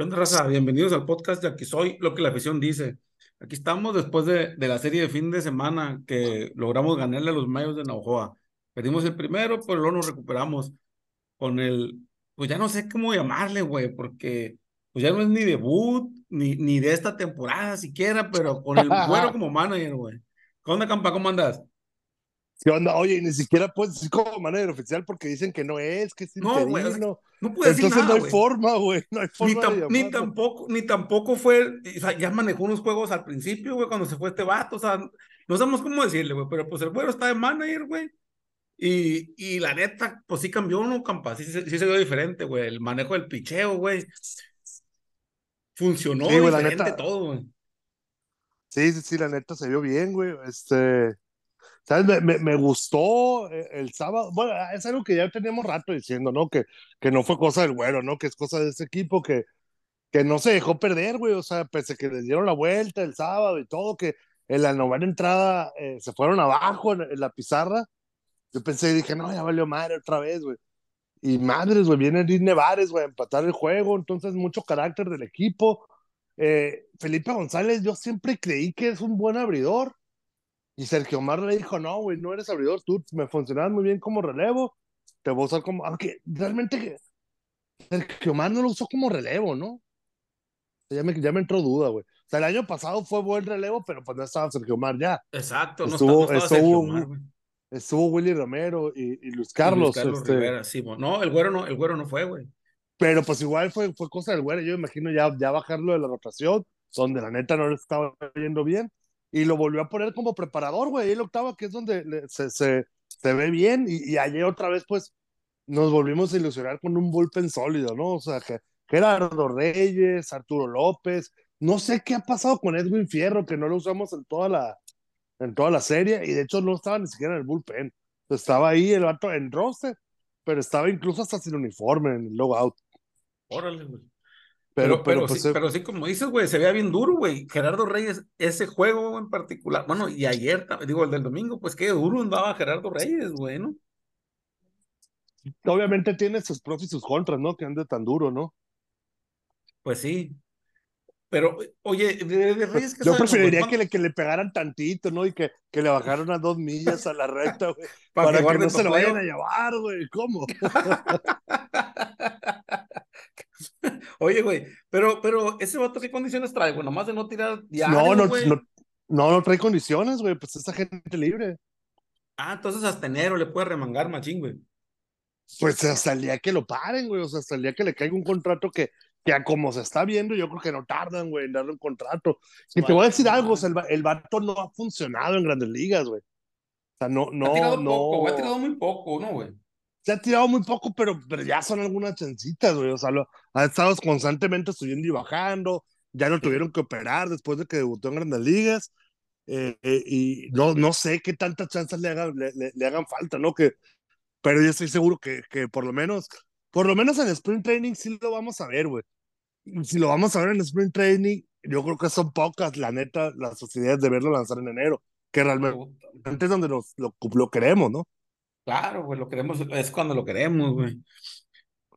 ¿Qué onda, raza? Bienvenidos al podcast de Aquí Soy, lo que la afición dice. Aquí estamos después de, de la serie de fin de semana que logramos ganarle a los Mayos de Naujoa. Perdimos el primero, pero luego nos recuperamos con el, pues ya no sé cómo llamarle, güey, porque pues ya no es ni debut, ni, ni de esta temporada siquiera, pero con el güero como manager, güey. ¿Qué onda, Campa? ¿Cómo andas? ¿Qué onda? Oye, ni siquiera puedes decir como manager oficial porque dicen que no es, que es No, güey, interino. No puedes decir Entonces nada, no hay forma, güey. No hay Ni, forma tam- de ni tampoco, ni tampoco fue, o sea, ya manejó unos juegos al principio, güey, cuando se fue este vato, o sea, no sabemos cómo decirle, güey, pero pues el güero está de manager, güey, y, y la neta, pues sí cambió uno, campa, sí, sí, sí se vio diferente, güey, el manejo del picheo, güey, funcionó Sí, la diferente neta. todo, güey. Sí, sí, sí, la neta se vio bien, güey. Este, ¿sabes? Me, me, me gustó eh, el sábado. Bueno, es algo que ya teníamos rato diciendo, ¿no? Que, que no fue cosa del güero, ¿no? Que es cosa de ese equipo que, que no se dejó perder, güey. O sea, pese a que les dieron la vuelta el sábado y todo, que en la novena entrada eh, se fueron abajo en, la pizarra. Yo pensé y dije, no, ya valió madre otra vez, güey. Y madres, güey, viene Luis Nevares, güey, a empatar el juego, entonces mucho carácter del equipo. Eh, Felipe González, yo siempre creí que es un buen abridor. Y Sergio Omar le dijo, no, güey, no eres abridor, tú me funcionabas muy bien como relevo, te voy a usar como... Aunque realmente Sergio Omar no lo usó como relevo, ¿no? Ya me, ya me entró duda, güey. O sea, el año pasado fue buen relevo, pero pues no estaba Sergio Omar ya. Exacto, no, Estuvo- no estaba estuvo- Sergio Omar, güey. Estuvo Willy Romero y, y Luis Y Luis Carlos. Carlos este, Rivera, sí, no, el güero no, el güero no fue, güey. Pero pues igual fue, fue cosa del güero. Yo imagino ya, ya bajarlo de la rotación, donde la neta no le estaba yendo bien. Y lo volvió a poner como preparador, güey. El octavo, que es donde se, se, se ve bien. Y, y ayer otra vez, pues, nos volvimos a ilusionar con un bullpen sólido, ¿no? O sea, que Gerardo Reyes, Arturo López. No sé qué ha pasado con Edwin Fierro, que no lo usamos en toda la, en toda la serie. Y de hecho no estaba ni siquiera en el bullpen. Estaba ahí el vato en roster, pero estaba incluso hasta sin uniforme en el logout. Órale, güey. Pero, Pero, pero, pues, sí, eh, pero sí, como dices, güey, se veía bien duro, güey. Gerardo Reyes, ese juego en particular, bueno, y ayer, digo, el del domingo, pues qué duro andaba Gerardo Reyes, güey, ¿no? obviamente tiene sus pros y sus contras, ¿no? Que ande tan duro, ¿no? Pues sí. Pero, oye, de, de Reyes, ¿qué Yo preferiría que le, que le pegaran tantito, ¿no? Y que, que le bajaran a dos millas a la recta, güey. Para para que que, no se lo vayan a llevar, güey. ¿Cómo? Oye, güey, pero, pero, ¿ese vato qué condiciones trae, güey? Nomás de no tirar diario, No, no, güey. no, no, no trae condiciones, güey. Pues esa gente libre. Ah, entonces hasta enero le puede remangar machín, güey. Pues hasta el día que lo paren, güey. O sea, hasta el día que le caiga un contrato que, que a como se está viendo, yo creo que no tardan, güey, en darle un contrato. Y te voy a decir algo, o sea, el, el vato no ha funcionado en grandes ligas, güey. O sea, no, no, ha tirado no. poco, güey, ha tirado muy poco, ¿no, güey? Se ha tirado muy poco, pero, pero ya son algunas chancitas, güey. O sea, lo, ha estado constantemente subiendo y bajando. Ya lo tuvieron que operar después de que debutó en grandes ligas. Eh, eh, y no, no sé qué tantas chances le hagan, le, le- le hagan falta, ¿no? Que, pero yo estoy seguro que, que por lo menos, por lo menos en Sprint Training sí lo vamos a ver, güey. Si lo vamos a ver en Sprint Training, yo creo que son pocas, la neta, las posibilidades de verlo lanzar en enero, que realmente es donde nos, lo, lo queremos, ¿no? Claro, güey, lo queremos, es cuando lo queremos, güey.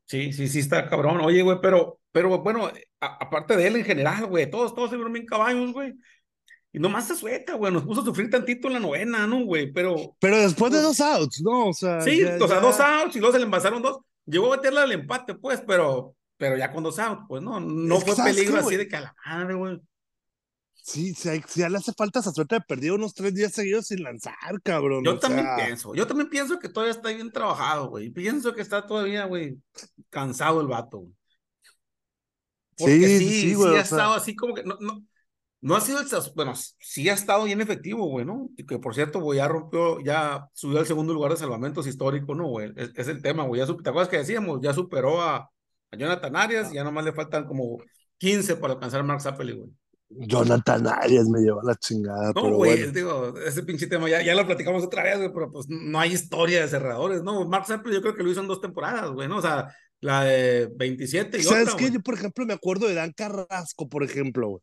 Sí, sí, sí, está cabrón. Oye, güey, pero, pero bueno, a- aparte de él en general, güey, todos, todos se vieron bien caballos, güey. Y nomás se suelta, güey, nos puso a sufrir tantito en la novena, ¿no, güey? Pero, Pero después de dos outs, ¿no? O sea, sí, ya- o sea, ya- dos outs y luego se le envasaron dos. Llegó a meterle al empate, pues, pero, pero ya con dos outs, pues, no, no Es fue ¿sabes peligro qué, así de que a la madre, güey. Sí, sí, ya le hace falta esa suerte de perdido unos tres días seguidos sin lanzar, cabrón. Yo también sea, pienso, yo también pienso que todavía está bien trabajado, güey. Pienso que está todavía, güey, cansado el vato, güey. Porque Sí, sí, sí, sí, sí, güey, ha sea. estado así como que no, no, no ha sido el, bueno, sí ha estado bien efectivo, güey, ¿no? Y que por cierto, güey, ya rompió, ya subió al segundo lugar de salvamentos histórico, ¿no, güey? Es, es el tema, güey. Ya ¿Te acuerdas que decíamos? Ya superó a, A Jonathan Arias, ya nomás le faltan como 15 para alcanzar a Mark Zappeli, güey. Jonathan Arias me lleva la chingada. No, pero güey, bueno. digo, ese pinche tema ya, ya lo platicamos otra vez, güey, pero pues no hay historia de cerradores, ¿no? Mark Zappeli yo creo que lo hizo en dos temporadas, güey, ¿no? O sea, la de 27 y ¿Sabes otra, qué? güey. Yo, por ejemplo, me acuerdo de Dan Carrasco, por ejemplo, güey.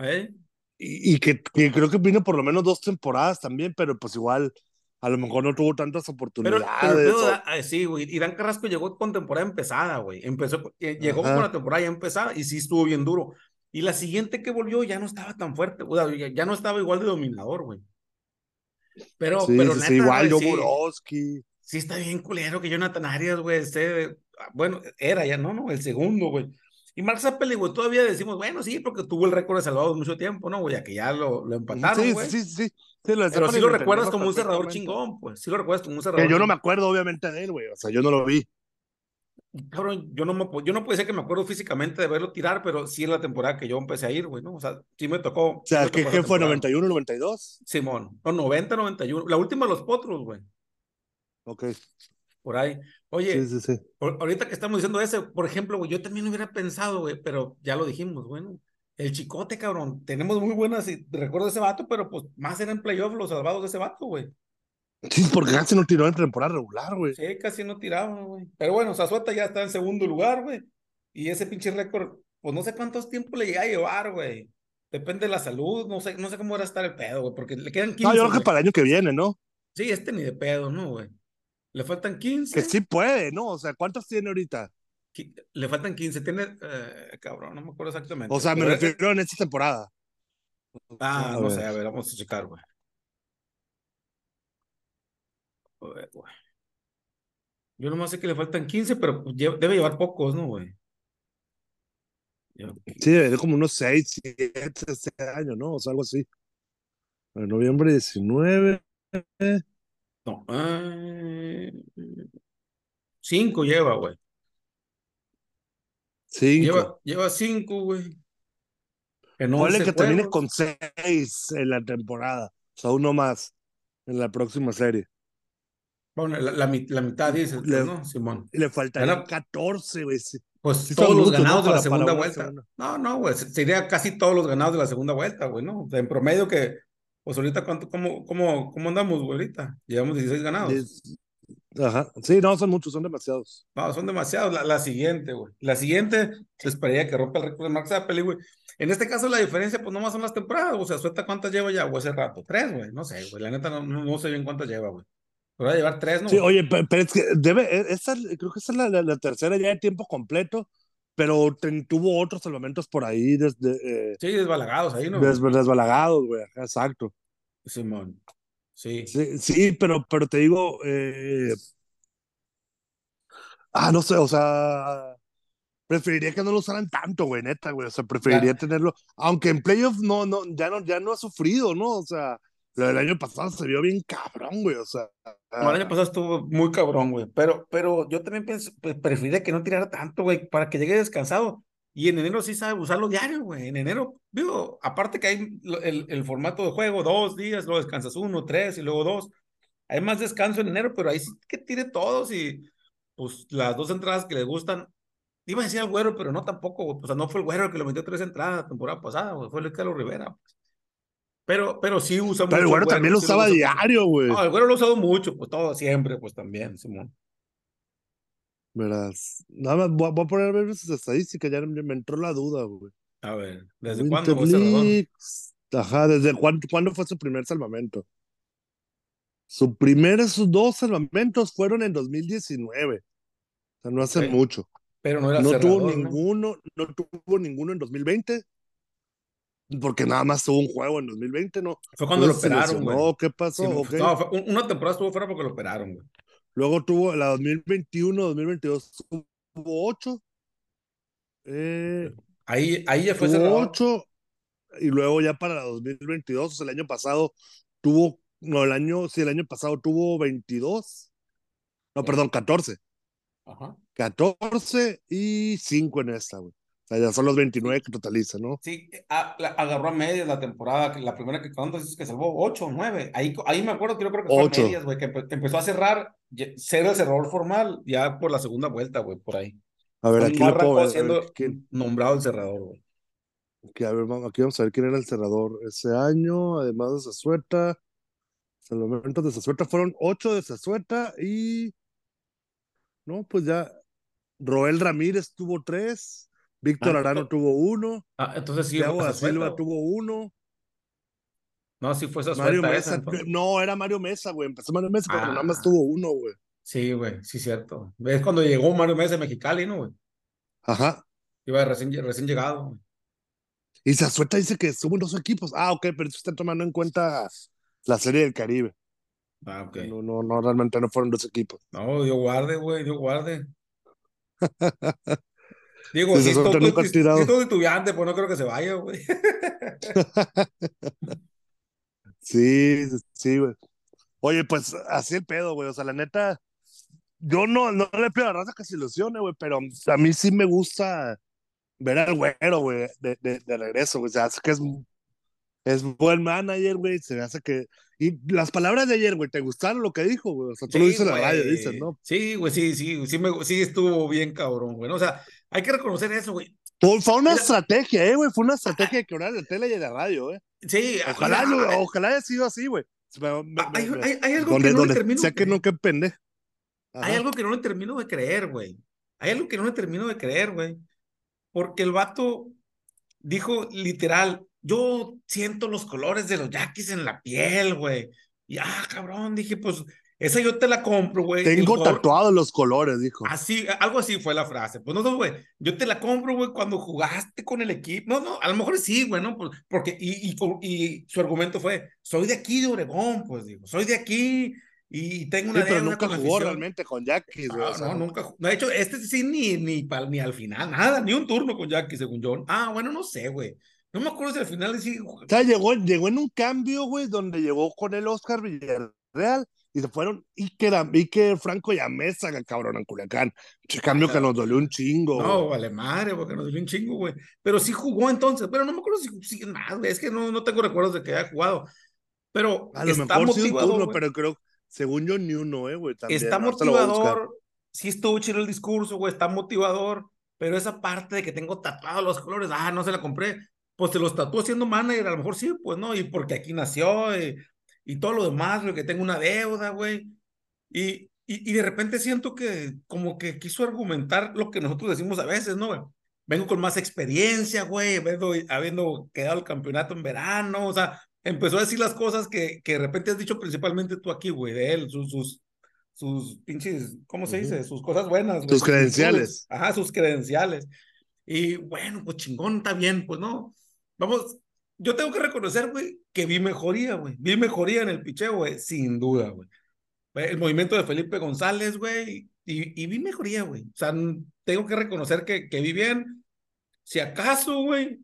¿Eh? Y, y que, que creo que vino por lo menos dos temporadas también, pero pues igual, a lo mejor no tuvo tantas Pero, oportunidades. pero el pedo o- da- ah, sí, güey, y Dan Carrasco llegó con temporada empezada, güey. Empezó, eh, llegó con la temporada ya empezada y sí estuvo bien duro. Y la siguiente que volvió ya no estaba tan fuerte, o sea, ya, no estaba igual de dominador, güey. Pero, sí, pero sí, neta, sí, igual yo sí, está bien culero que Jonathan Arias, güey, ah, bueno, era ya, ¿no? no el segundo, güey. Y Mark Zappeli, güey, todavía decimos, bueno, sí, porque tuvo el récord de salvados mucho tiempo, ¿no, güey? Ya que ya lo, lo empataron, Sí, güey. sí, sí, sí. Pero sí lo recuerdas como un cerrador chingón, pues. Sí lo recuerdas como un cerrador Que yo no me acuerdo, obviamente, de él, güey. O sea, yo no lo vi. Cabrón, yo no, me, yo no puede ser que me acuerdo físicamente de verlo tirar, pero sí es la temporada que yo empecé a ir, güey, ¿no? O sea, sí me tocó. O sea, ¿qué, qué fue? temporada. ¿91, 92? Simón, no, 90, 91. La última de los potros, güey, Ok. por ahí. Oye, Sí, sí, sí. ahor- ahorita que estamos diciendo ese, por ejemplo, güey, yo también hubiera pensado, güey, pero ya lo dijimos, bueno. El chicote, cabrón, tenemos muy buenas y recuerdo de ese vato, pero pues más eran playoff los salvados de ese vato, güey. Sí, porque casi no tiró en temporada regular, güey. Sí, casi no tiraba, güey. Pero bueno, Zazueta ya está en segundo lugar, güey. Y ese pinche récord, pues no sé cuántos tiempos le llega a llevar, güey. Depende de la salud, no sé, no sé cómo era estar el pedo, güey, porque le quedan 15. No, yo creo que para el año que viene, ¿no? Sí, este ni de pedo, ¿no, güey? Le faltan 15. Que sí puede, ¿no? O sea, ¿cuántos tiene ahorita? Le faltan 15. Tiene, eh, cabrón, no me acuerdo exactamente. O sea, me refiero en esta temporada. Ah, A no sé, a ver, vamos a checar, güey. Ver, güey. Yo nomás sé que le faltan 15, pero pues, debe llevar pocos, ¿no, güey? Sí, de como unos 6, 7 este año, ¿no? O sea, algo así. En noviembre 19. No. eh, cinco lleva, güey. 5. Lleva, lleva cinco, güey. En Ponle 11 que termine con 6 en la temporada. O sea, uno más en la próxima serie. Bueno, la, la la mitad pues, Le- ¿no, Simón? Le faltarían Bueno. 14, güey. Pues Sí todos los ganados de la segunda vuelta. segunda. No, no, güey. se- Sería casi todos los ganados de la segunda vuelta, güey, ¿no? O sea, en promedio que, pues ahorita, ¿cuánto, cómo, cómo, cómo andamos, güey, ahorita? Llevamos 16 ganados. Ajá. Sí, no, son muchos, son demasiados. No, son demasiados. La, la siguiente, güey. La siguiente, se esperaría que rompa el récord de Max Zappeli, güey. En este caso, la diferencia, pues nomás son las temporadas. O sea, suelta cuántas lleva ya, o hace rato. Tres, güey. No sé, güey. La neta, no, no sé bien cuántas lleva, güey. A llevar tres, ¿no? Sí, oye, pe- pero es que debe, e- esta, creo que esta es la, la- la tercera ya de tiempo completo, pero tuvo otros elementos por ahí desde, eh, Sí, desbalagados ahí, ¿no? des- desbalagados, güey. Exacto. Simón. Sí. Sí, sí, pero, pero te digo, eh, ah, no sé, o sea, preferiría que no lo usaran tanto, güey, neta, güey, o sea, preferiría Ya. tenerlo, aunque en playoff no, no, ya no, ya no ha sufrido, ¿no? O sea, lo del año pasado se vio bien cabrón, güey, o sea, el año pasado estuvo muy cabrón, güey. Pero, pero yo también pienso, pues, que no tirara tanto, güey, para que llegue descansado. Y en enero sí sabe usarlo diario, güey. En enero, digo, aparte que hay lo- el, el formato de juego, dos días, luego descansas uno, tres y luego dos. Hay más descanso en enero, pero ahí sí que tire todos y pues las dos entradas que le gustan. Iba a decir al güero, pero no tampoco, güey. O sea, no fue el güero el que le metió tres entradas la temporada pasada, güey. Fue el Carlos Rivera. Pero, pero sí usa pero el mucho. güero también lo usaba usa mucho. diario, güey. No, el güero lo ha usado mucho, pues todo siempre, pues también, Simón. Verás. Nada más, voy a, voy a poner a ver sus estadísticas, ya me, me entró la duda, güey. A ver, ¿desde cuándo fue Ajá, ¿desde cuándo, cuándo fue su primer salvamento? Sus primeros dos salvamentos fueron en 2019. O sea, no hace Ok. mucho. Pero no era No cerrador, tuvo ¿no? ninguno, no tuvo ninguno en 2020. Porque nada más tuvo un juego en 2020, ¿no? Fue cuando No lo operaron, güey. lesionó, ¿Qué pasó? Sí, Ok. no, fue- un- una temporada estuvo fuera porque lo operaron, güey. Luego tuvo la 2021, 2022, tuvo ocho. Eh, Ahí, ahí ya fue tuvo cerrador. ocho. Y luego ya para la 2022, o sea, el año pasado tuvo, no, el año, sí, el año pasado tuvo 22. No, perdón, 14. Ajá. 14 y 5 en esta, güey. Sea, ya son los 29 que totaliza, ¿no? Sí, a- la- agarró a medias la temporada, la primera que cuando dices que salvó, ocho o nueve. Ahí, ahí me acuerdo que yo creo que fue a medias, güey, que empe- empezó a cerrar, ser el cerrador formal ya por la segunda vuelta, güey, por ahí. A ver, aquí puedo ver. a ver, siendo ¿quién? nombrado el cerrador, güey. Que, a ver, aquí vamos a ver quién era el cerrador ese año, además de Zazueta. Hasta el momento de Zazueta fueron ocho de Zazueta y. No, pues ya. Roel Ramírez tuvo tres, Víctor Ah, Arano tuvo uno, Ah, entonces sí, Thiago da Silva tuvo uno, No, sí fue esa Mario Mesa. esa. No, era Mario Mesa, güey. Empezó Mario Mesa, pero nada más Ah. tuvo uno, güey. Sí, güey, sí, cierto. ¿Ves cuando llegó Mario Mesa de Mexicali, no, güey? Ajá. Iba recién, recién llegado, güey. Y Zazueta dice que estuvo en dos equipos. Ah, ok, pero eso está tomando en cuenta la Serie del Caribe. Ah, ok. No, no, no, realmente no fueron dos equipos. No, Dios guarde, güey, Dios guarde. Digo, si estoy, nunca has tirado. estoy estudiante, pues no creo que se vaya, güey. Sí, sí, güey. Oye, pues así el pedo, güey. O sea, la neta, yo no, no le pido a la raza que se ilusione, güey, pero a mí sí me gusta ver al güero, güey, de, de, de regreso, güey. Se hace que es, es buen manager, güey. Se me hace que. Y las palabras de ayer, güey, ¿te gustaron lo que dijo, güey? O sea, tú lo Sí, dices en la radio, dices, ¿no? Sí, güey, sí, sí, sí, me, sí estuvo bien cabrón, güey. O sea, hay que reconocer eso, güey. Fue, una estrategia, eh, güey. Fue una estrategia de quebrar la tele y la radio, eh. Sí, Ojalá, ojalá haya sido así, güey. Ah, hay, me- hay- hay algo donde, que no le termino sé que no, que pendejo. Hay algo que no le termino de creer, güey. Hay algo que no le termino de creer, güey. Porque el vato dijo literal, yo siento los colores de los yaquis en la piel, güey. Y ah, cabrón, dije, pues, esa yo te la compro, güey. Tengo tatuados los colores, dijo. Así, algo así fue la frase. Pues no, no, güey, yo te la compro, güey, cuando jugaste con el equipo. No, no, a lo mejor sí, güey, ¿no? Pues, porque, y, y, su argumento fue, soy de aquí de Obregón, pues digo, soy de aquí y tengo Sí, una pero deuda nunca con jugó afición". realmente con Jackie, güey. O sea, no, nunca. ju- De hecho, este sí ni, ni, ni al final, nada, ni un turno con Jackie, según John. Ah, bueno, no sé, güey. No me acuerdo si al final sí. O sea, llegó, llegó en un cambio, güey, donde llegó con el Oscar Villarreal y se fueron Iker, Iker Franco y a Mesa, cabrón, en Culiacán. Che cambio que nos dolió un chingo. No, vale madre, porque nos dio un chingo, güey. Pero sí jugó entonces, pero no me acuerdo si más, güey. Es que no, no tengo recuerdos de que haya jugado. Pero A lo está mejor sí motivador, turno, güey. pero creo, según yo, ni uno, eh, güey. También, Está motivador. Sí estuvo chido el discurso, güey. Está motivador. Pero esa parte de que tengo tatuados los colores, ah, no se la compré. Pues se los tatuó siendo manager, a lo mejor sí, pues no. Y porque aquí nació y, y todo lo demás, güey, que tengo una deuda, güey. Y, y, y de repente siento que como que quiso argumentar lo que nosotros decimos a veces, ¿no, güey? Vengo con más experiencia, güey, habiendo, habiendo quedado el campeonato en verano, o sea, empezó a decir las cosas que, que de repente has dicho principalmente tú aquí, güey, de él, sus, sus, sus pinches, ¿cómo se dice? Sus cosas buenas, güey. Sus credenciales. Ajá, sus credenciales. Y bueno, pues chingón, está bien, pues no. Vamos, yo tengo que reconocer, güey, que vi mejoría, güey. Vi mejoría en el picheo, güey, sin duda, güey. El movimiento de Felipe González, güey, y, vi mejoría, güey. O sea, tengo que reconocer que, vi bien. Si acaso, güey,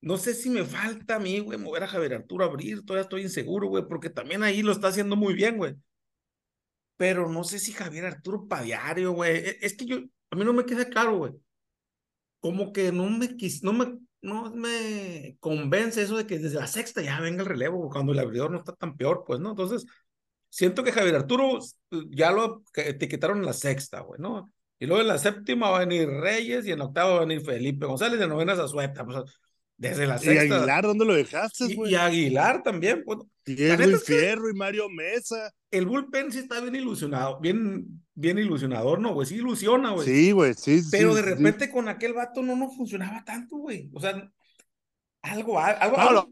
no sé si me falta a mí, güey, mover a Javier Arturo a abrir, todavía estoy inseguro, güey, porque también ahí lo está haciendo muy bien, güey. Pero no sé si Javier Arturo para diario, güey. E- Es que yo, a mí no me queda claro, güey. Como que no me quis, no me, no me convence eso de que desde la sexta ya venga el relevo, cuando el abridor no está tan peor, pues, ¿no? Entonces, siento que Javier Arturo ya lo que- etiquetaron en la sexta, güey, ¿no? Y luego en la séptima va a venir Reyes y en la octava va a venir Felipe González y en la novena Zazueta. Pues, desde la ¿Y sexta. Aguilar dónde lo dejaste, Y, güey? y Aguilar también, pues. Y Edwin es que- Fierro y Mario Mesa. El bullpen sí está bien ilusionado, bien, bien ilusionador, ¿no, güey? Sí ilusiona, güey. Sí, güey, sí, sí. Pero de sí. repente con aquel vato no nos funcionaba tanto, güey. O sea, algo, algo. No, algo-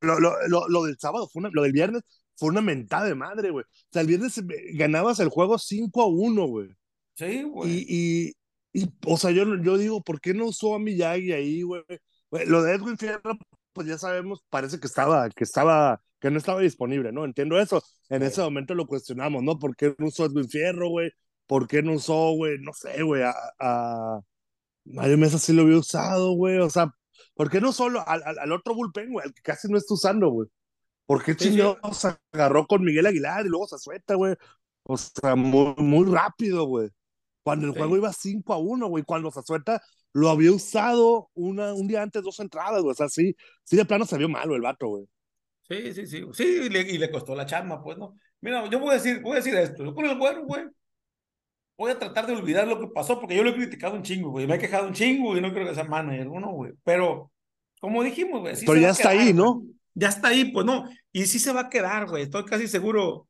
lo, lo, lo, lo, del sábado, fue una, lo del viernes, fue una mentada de madre, güey. O sea, el viernes eh, ganabas el juego 5 a 1, güey. Sí, güey. Y, y, y, o sea, yo, yo digo, ¿por qué no usó a Miyagi ahí, güey? Lo de Edwin Fierro, pues ya sabemos, parece que estaba, que estaba, que no estaba disponible, ¿no? Entiendo eso. En Sí. ese momento lo cuestionamos, ¿no? ¿Por qué no usó Edwin Fierro, güey? ¿Por qué no usó, güey? No sé, güey, a, a Mario Mesa sí lo había usado, güey. O sea, ¿por qué no solo al, al, al otro bullpen, güey? Al que casi no está usando, güey. ¿Por qué Sí, sí. chingados se agarró con Miguel Aguilar y luego se suelta, güey? O sea, muy, muy rápido, güey. Cuando el Sí. juego iba 5 a 1, güey. Cuando se suelta lo había usado una, un día antes, dos entradas, güey. O sea, sí, sí de plano se vio malo el vato, güey. Sí, sí, sí. Sí, y le, y le costó la chamba, pues, ¿no? Mira, yo voy a decir, voy a decir esto. Yo con el güero, güey. Voy a tratar de olvidar lo que pasó, porque yo lo he criticado un chingo, güey. Me he quejado un chingo y no creo que sea manager, no, güey. Pero, como dijimos, güey. Pero ya está ahí, ¿no? Ya está ahí, pues no. Y sí se va a quedar, güey. Estoy casi seguro.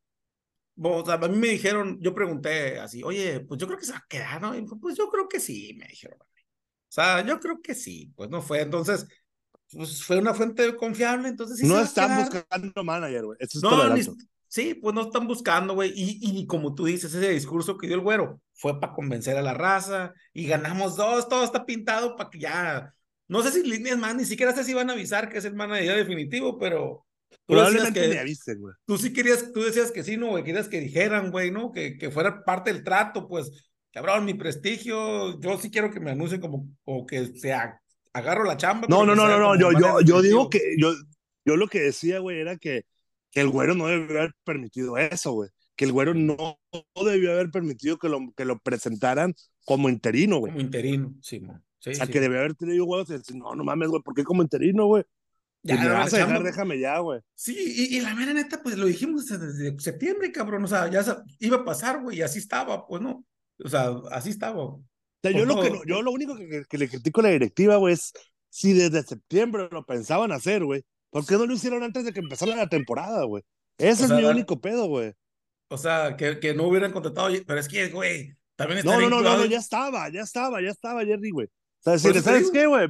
O sea, a mí me dijeron, yo pregunté así, oye, pues yo creo que se va a quedar, ¿no? Y pues yo creo que sí, me dijeron. O sea, yo creo que sí, pues no fue. Entonces, pues fue una fuente confiable, entonces sí No están buscando manager, güey. no, Sí, pues no están buscando, güey. Y, y como tú dices, ese discurso que dio el güero fue para convencer a la raza y ganamos dos, todo está pintado para que ya. No sé si líneas más, ni siquiera sé si van a avisar que es el manager definitivo, pero. Probablemente me avisen, güey. Tú sí querías, tú decías que sí, ¿no, güey? Querías que dijeran, güey, ¿no? Que, que fuera parte del trato, pues, cabrón, mi prestigio, yo sí quiero que me anuncien como, o que sea, agarro la chamba. No, no, no, no, no, yo, yo, yo digo que, yo, yo lo que decía, güey, era que que el güero no debió haber permitido eso, güey. Que el güero no, debió haber permitido que lo, que lo presentaran como interino, güey. Como interino, sí, Sí, o sea, que debió haber tenido huevos y decir, no, no mames, güey, ¿por qué como interino, güey? Ya, me vas a dejar, déjame ya, güey. Sí, y, y, la mera neta, pues lo dijimos desde septiembre, cabrón. O sea, ya iba a pasar, güey, y así estaba, pues no. O sea, así estaba. O sea, yo, lo que, yo lo único que, que le critico a la directiva, güey, es si desde septiembre lo pensaban hacer, güey, ¿Por qué no lo hicieron antes de que empezara la temporada, güey? Ese es mi único pedo, güey. O sea, que, que no hubieran contratado, pero es que, güey, también está No, no, no, no, ya estaba, ya estaba, ya estaba, Jerry, güey. O sea, si, ¿sabes qué, güey?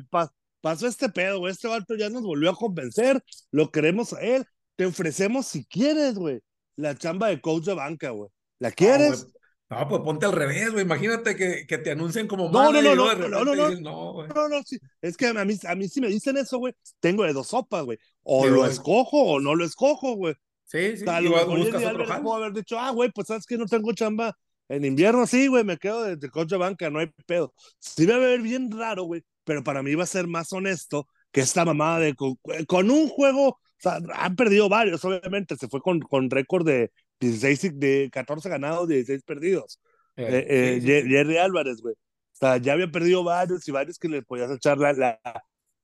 pasó este pedo, güey. Este vato ya nos volvió a convencer, lo queremos a él. Te ofrecemos, si quieres, güey, la chamba de coach de banca, güey. ¿La quieres? No, pues ponte al revés, güey. Imagínate que, que te anuncien como no, no, no, no, no, no, no, no, no, no, sí. Es que a mí, a mí sí me dicen eso, güey. Tengo de dos sopas, güey. O lo escojo o no lo escojo, güey. Sí, sí. O sea, lo buscas otro puedo haber dicho, ah, güey, pues sabes que no tengo chamba en invierno, sí, güey, me quedo de, de coche banca, no hay pedo. Sí me va a ver bien raro, güey, pero para mí va a ser más honesto que esta mamada de con, con un juego, o sea, han perdido varios, obviamente, se fue con, con récord de 16, de 14 ganados, 16 perdidos. Eh, eh, Jerry Álvarez, güey. O sea, ya había perdido varios y varios que le podías echar la, la,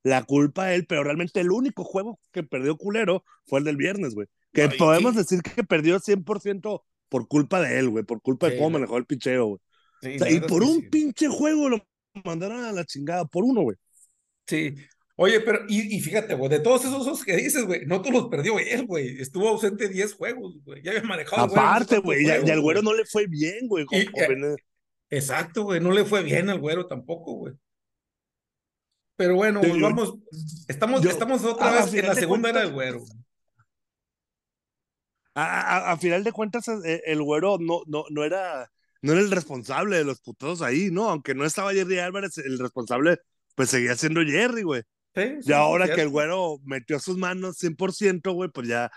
la, culpa a él, pero realmente el único juego que perdió culero fue el del viernes, güey. Que podemos decir que perdió 100% por culpa de él, güey, por culpa de cómo manejó el picheo, güey. o sea, y por un pinche juego lo mandaron a la chingada, por uno, güey. Sí, Oye, pero, y, fíjate, güey, de todos esos que dices, güey, no todos los perdió él, güey. Estuvo ausente 10 juegos, güey. Ya había manejado. Aparte, güey, y al güero no le fue bien, güey. Eh, exacto, güey, no le fue bien al güero tampoco, güey. Pero bueno, pues vamos, estamos, estamos otra vez en la segunda era del güero. A, a, final de cuentas, eh, el güero no, no, no era no era el responsable de los putados ahí, ¿no? Aunque no estaba Jerry Álvarez, el responsable, pues seguía siendo Jerry, güey y ahora que el güero metió sus manos 100%, güey, pues ya.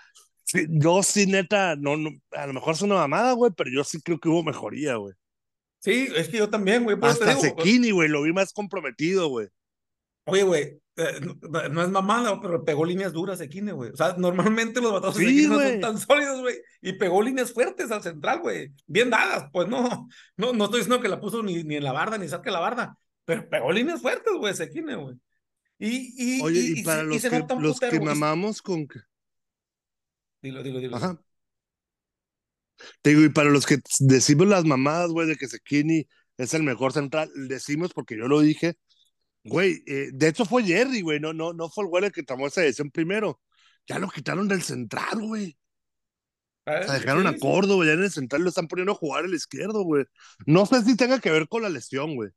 yo sí, neta, no, no, a lo mejor es una mamada, güey, pero yo sí creo que hubo mejoría, güey. Sí, es que yo también, güey. Hasta Sekini, güey, lo vi más comprometido, güey. Oye, güey, eh, no, es mamada, pero pegó líneas duras Sekini, güey. O sea, normalmente los batazos de no son tan sólidos, güey. Y pegó líneas fuertes al central, güey. Bien dadas, pues no. No, no estoy diciendo que la puso ni, ni en la barda, ni saque la barda. Pero pegó líneas fuertes, güey, Sekini, güey. Y, y, Oye, y, para los, que, los que mamamos con... Dilo, dilo, dilo. Ajá. Te digo, y para los que decimos las mamadas, güey, de que Sekini es el mejor central, decimos porque yo lo dije, güey, eh, de hecho fue Jerry, güey, no, no, no fue el güey el que tomó esa decisión primero. Ya lo quitaron del central, güey. Ah, o sea, dejaron a Córdoba, ya en el central lo están poniendo a jugar el izquierdo, güey. No sé si tenga que ver con la lesión, güey.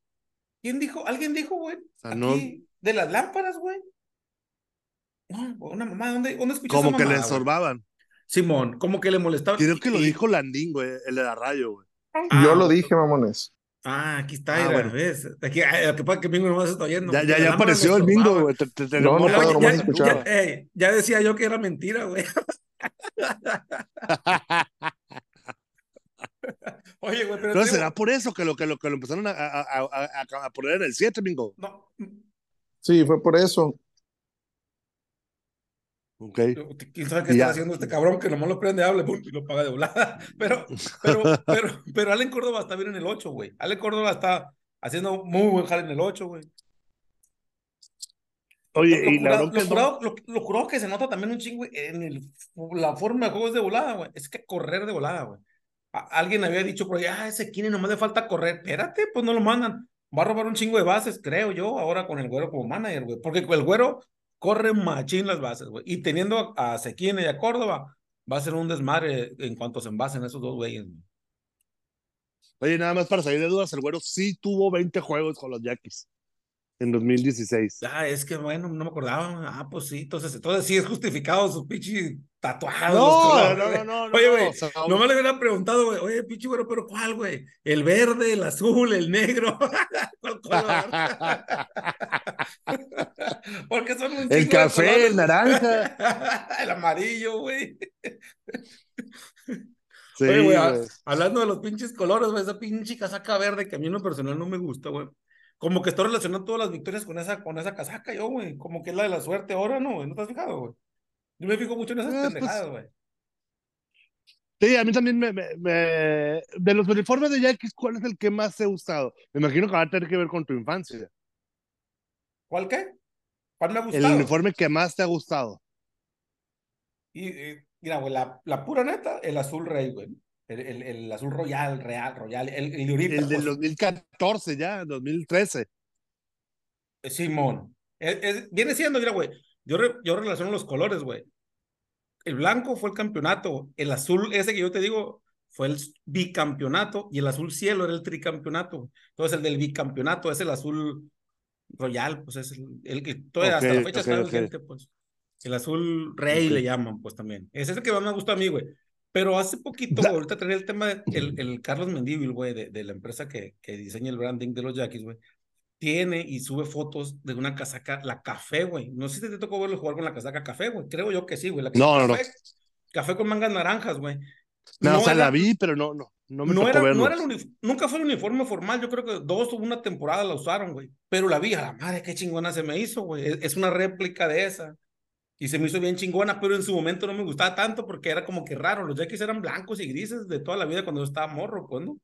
¿Quién dijo? ¿Alguien dijo, güey? O sea, no de las lámparas, güey. No, una mamá, ¿dónde, dónde escuchaste Como que le sorbaban. Simón, como que le molestaba. Creo que lo dijo Landín, güey, el de la radio, güey. Yo lo dije, mamones. Ah, aquí está, ah, bueno. ¿ves? Aquí, lo que pasa que Mingo no se está oyendo. Ya, ya, ya apareció el Mingo, güey. no, no, no, ya, ya, ya, ya, decía yo que era mentira, güey. Oye, güey, pero. Entonces, será por eso que lo, que lo, que lo empezaron a, a, a, a poner en el 7, Mingo. No. Sí, fue por eso. Ok. ¿Quién sabe qué está haciendo este cabrón que nomás lo prende, hable y lo paga de volada? Pero, pero, pero, pero Allen Córdoba está bien en el 8, güey. Allen Córdoba está haciendo muy buen jale en el 8, güey. Oye, lo, y la lo, curado, lo, lo, curado que se nota también un chingo en el, la forma de juego es de volada, güey. Es que correr de volada, güey. alguien había dicho por ahí, ah, ese Kine nomás le falta correr. Espérate, pues no lo mandan. Va a robar un chingo de bases, creo yo, ahora con el güero como manager, güey. Porque el güero corre machín las bases, güey. Y teniendo a Sequine y a Córdoba, va a ser un desmadre en cuanto se envasen esos dos güeyes. güey. Oye, nada más para salir de dudas, el güero sí tuvo 20 juegos con los Yaquis en 2016. Ah, es que bueno, no me acordaba. Ah, pues sí, entonces, entonces sí es justificado sus pinches tatuajes. No, no, no, no, no, Oye, güey, no me le hubiera preguntado, güey, oye, pinche güero, pero ¿cuál, güey? ¿El verde, el azul, el negro? ¿Cuál color? Porque son un El café, el naranja. el amarillo, güey. Sí, Oye, güey, hablando de los pinches colores, güey, esa pinche casaca verde que a mí en lo personal no me gusta, güey. Como que estoy relacionando todas las victorias con esa, con esa casaca, yo, güey. Como que es la de la suerte ahora, ¿no, güey? ¿No te has fijado, güey? Yo me fijo mucho en esas pues, pendejadas, güey. Sí, a mí también me, me, me- De los uniformes de Yankees, ¿cuál es el que más te ha gustado? Me imagino que va a tener que ver con tu infancia. ¿Cuál qué? ¿Cuál me ha El gustado? uniforme que más te ha gustado. Y, y, mira, güey, la, la pura neta, el azul rey, güey. El, el, el azul royal, real, royal. El, el de ahorita, El del pues, 2014 ya, 2013. eh, Simón. Es- es- viene siendo, mira, güey. Yo, re- yo relaciono los colores, güey. El blanco fue el campeonato. El azul, ese que yo te digo, fue el bicampeonato. Y el azul cielo era el tricampeonato. Entonces, el del bicampeonato es el azul royal, pues es el, el que todavía hasta la fecha ok, está ok. vigente, pues. El azul rey le llaman, pues también. Ese es el que más me gusta a mí, güey. Pero hace poquito, güey, ahorita tenía el tema de el, el Carlos Mendívil, güey, de, de la empresa que, que diseña el branding de los Yaquis, güey. Tiene y sube fotos de una casaca, la café, güey. No sé si te tocó verlo jugar con la casaca café, güey. Creo yo que sí, güey. La No, no, no. café, Café con mangas naranjas, güey. No, o sea, era- la vi, pero no, no, no me no tocó era, verlo. no era el nunca fue el uniforme formal, yo creo que dos o una temporada la usaron, güey. Pero la vi, a la madre, qué chingona se me hizo, güey. Es, es una réplica de esa. Y se me hizo bien chingona, pero en su momento no me gustaba tanto porque era como que raro. Los Yankees eran blancos y grises de toda la vida cuando yo estaba morro, pues, ¿no?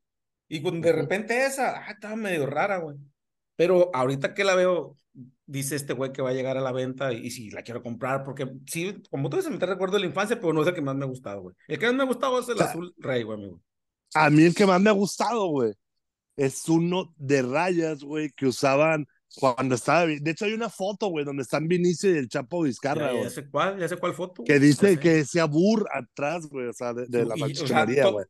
Y cuando de repente esa, ah, estaba medio rara, güey. Pero ahorita que la veo, dice este güey que va a llegar a la venta y, si la quiero comprar, porque sí, como tú dices, me te recuerdo de la infancia, pero no es el que más me ha gustado, güey. El que más me ha gustado es el O sea, azul rey, güey, amigo. A mí el que más me ha gustado, güey, es uno de rayas, güey, que usaban cuando estaba. De hecho, hay una foto, güey, donde están Vinicio y el Chapo Vizcarra, Ya, ya güey. sé cuál, ya sé cuál foto. Que güey, dice que decía Burr atrás, güey, o sea, de, de la to- güey.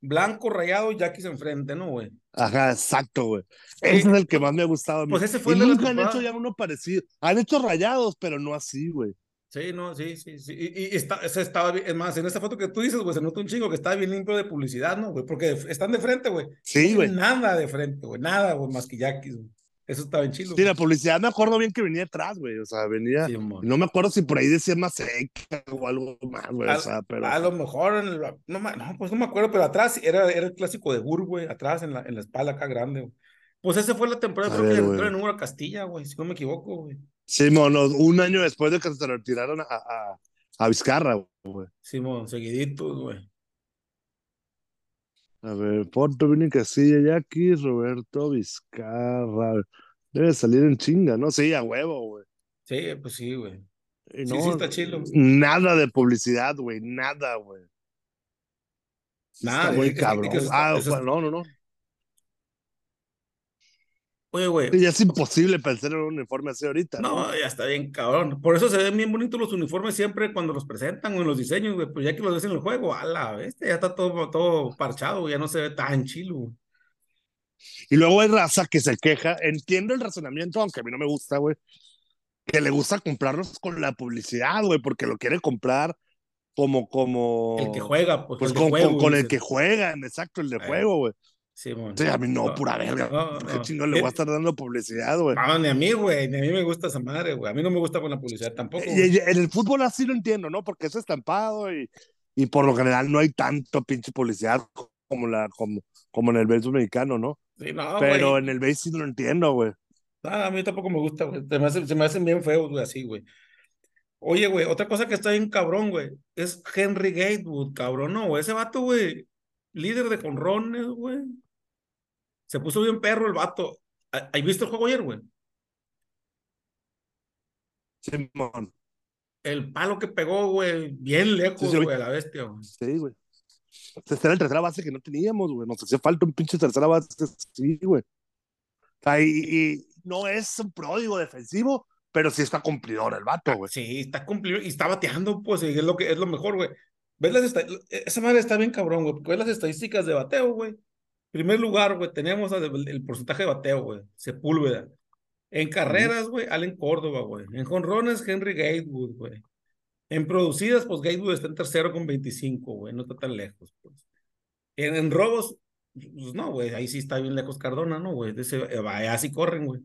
Blanco, rayado y Jackie enfrente, ¿no, güey? Ajá, exacto, güey. Sí, Ese es el que más me ha gustado a mí. Pues ese fue y el de nunca han temporada. hecho ya uno parecido. Han hecho rayados, pero no así, güey. Sí, no, sí, sí, sí. Y, y está, ese estaba bien, es más, en esa foto que tú dices, güey, se nota un chingo que está bien limpio de publicidad, ¿no, güey? Porque están de frente, güey. Sí, No güey. tienen Nada de frente, güey, nada, güey, más que Jackie, güey. Eso estaba bien chido. Sí, la publicidad me acuerdo bien que venía atrás, güey. O sea, venía. Sí. No me acuerdo si por ahí decía más seca o algo más, güey. O A- sea, pero. A lo mejor, en el- no, no, pues no me acuerdo, pero atrás era, era el clásico de Burr, güey, atrás en la, en la espalda acá grande, güey. Pues esa fue la temporada, A creo que le retiraron el número a Castilla, güey, si no me equivoco, güey. Sí, mono, un año después de que se lo retiraron a, a, a Vizcarra, güey. Simón, seguiditos, güey. A ver, Porto, Vini Casilla, Jackie, Roberto Vizcarra. Debe salir en chinga, ¿no? Sí, a huevo, güey. Sí, pues sí, güey. Y Sí, no, sí, está chido. Nada de publicidad, güey. Nada, güey. Nada, Está muy cabrón. ah, no, no, no. Oye, güey. Ya es imposible pensar en un uniforme así ahorita. No, ya está bien, cabrón. Por eso se ven bien bonitos los uniformes siempre cuando los presentan o en los diseños, güey. Pues ya que los ves en el juego, a la bestia, ya está todo, todo parchado, güey, ya no se ve tan chilo, güey. Y luego hay raza que se queja. Entiendo el razonamiento, aunque a mí no me gusta, güey. Que le gusta comprarlos con la publicidad, güey, porque lo quiere comprar como, como. El que juega, pues, Pues el de con, juego, con, con el que juegan, exacto, el de Eh, juego, güey. Sí. Sí, a mí no, No, pura verga. no, ¿Por ¿Qué no. le voy a estar dando publicidad, güey? No, ni a mí, güey, ni a mí me gusta esa madre, güey. A mí no me gusta con la publicidad tampoco. Y- y- en el fútbol así lo entiendo, ¿no? Porque es estampado y, y por lo general no hay tanto pinche publicidad como, la, como, como en el béisbol mexicano, ¿no? Sí, no, Pero güey. en el béis sí lo entiendo, güey. Nada, a mí tampoco me gusta, güey. Se hace- se me hacen bien feos, güey, así, güey. Oye, güey, otra cosa que está bien cabrón, güey, es Henry Gatewood, cabrón, no, güey. Ese vato, güey, líder de jonrones, güey. Se puso bien perro el vato. ¿Ha- ¿Has visto el juego ayer, güey? Simón. El palo que pegó, güey, bien lejos, Sí, sí, güey, a la bestia, güey. Sí, güey. Esta era el tercera base que no teníamos, güey. Nos hacía falta un pinche tercera base, sí, güey. Y, y no es un pródigo defensivo, pero sí está cumplidor el vato, güey. Sí, está cumplido y está bateando, pues, y es lo que es lo mejor, güey. ¿Ves las Esa madre está bien cabrón, güey, ves las estadísticas de bateo, güey. Primer lugar, güey, tenemos el, el porcentaje de bateo, güey. Sepúlveda. En carreras, güey, Allen Córdoba, güey. En jonrones, Henry Gatewood, güey. En producidas, pues Gatewood está en tercero con 25, güey. No está tan lejos, pues. En, en robos, pues no, güey. Ahí sí está bien lejos Cardona, ¿no, güey? Ese- eh, Así corren, güey.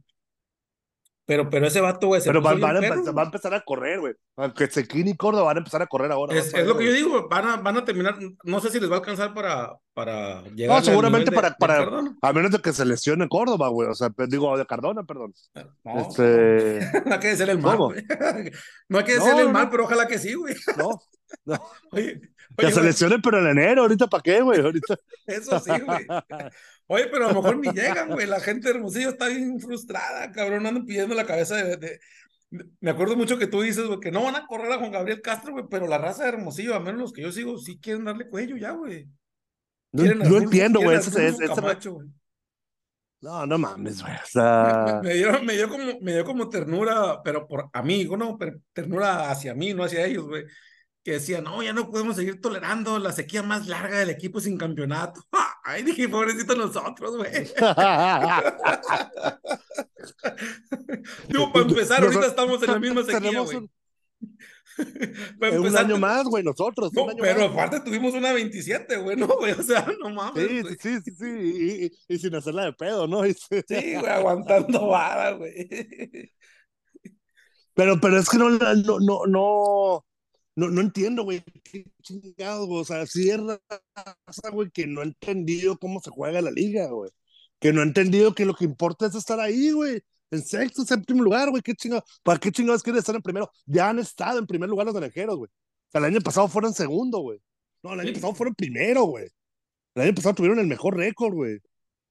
Pero, pero ese vato, güey, se Pero van, van a perro, va a empezar a correr, güey. Aunque Sequín y Córdoba van a empezar a correr ahora. Es, lo que yo digo, van a, van a terminar, no sé si les va a alcanzar para, para llegar No, al seguramente nivel de- para, de para Cardona. a menos de que se lesione Córdoba, güey. O sea, digo, de Cardona, perdón. No, Este, no hay que decirle el mal. No hay que No, decirle el no, mal, no. pero ojalá que sí, güey. no. Oye, Que se lesione, pero en enero, ahorita para qué, güey. Ahorita. eso sí, güey. Oye, pero a lo mejor ni llegan, güey. La gente de Hermosillo está bien frustrada, cabrón. Andan pidiendo la cabeza de, de- de- Me acuerdo mucho que tú dices, güey, que no van a correr a Juan Gabriel Castro, güey, pero la raza de Hermosillo, a menos los que yo sigo, sí quieren darle cuello ya, güey. No, entiendo, güey. Ese- ese- ese- Camacho, güey. No, no mames, güey. O Me, sea. me dio, me, dio como, me dio como ternura, pero por amigo, ¿no? Pero ternura hacia mí, no hacia ellos, güey. Que decían, no, ya no podemos seguir tolerando la sequía más larga del equipo sin campeonato. Ay, dije, pobrecito nosotros, güey. Digo, para empezar, ahorita estamos en la misma sequía, güey. un, empezar, año más, güey, nosotros. no, un año pero más. aparte tuvimos una 27, güey, ¿no, güey? O sea, no mames, Sí, güey. sí, sí, sí. Y, y- y sin hacerla de pedo, ¿no? Sí, güey, aguantando vara, güey. Pero, pero es que no, no, no, no, no, no entiendo, güey. Qué chingados, güey. O sea, es raza, güey, que no ha entendido cómo se juega la liga, güey. Que no ha entendido que lo que importa es estar ahí, güey. En sexto, séptimo lugar, güey. Qué chingados. ¿Para qué chingados quieren estar en primero? Ya han estado en primer lugar los naranjeros, güey. O sea, el año pasado fueron segundo, güey. No, el año pasado fueron primero, güey. El año pasado tuvieron el mejor récord, güey.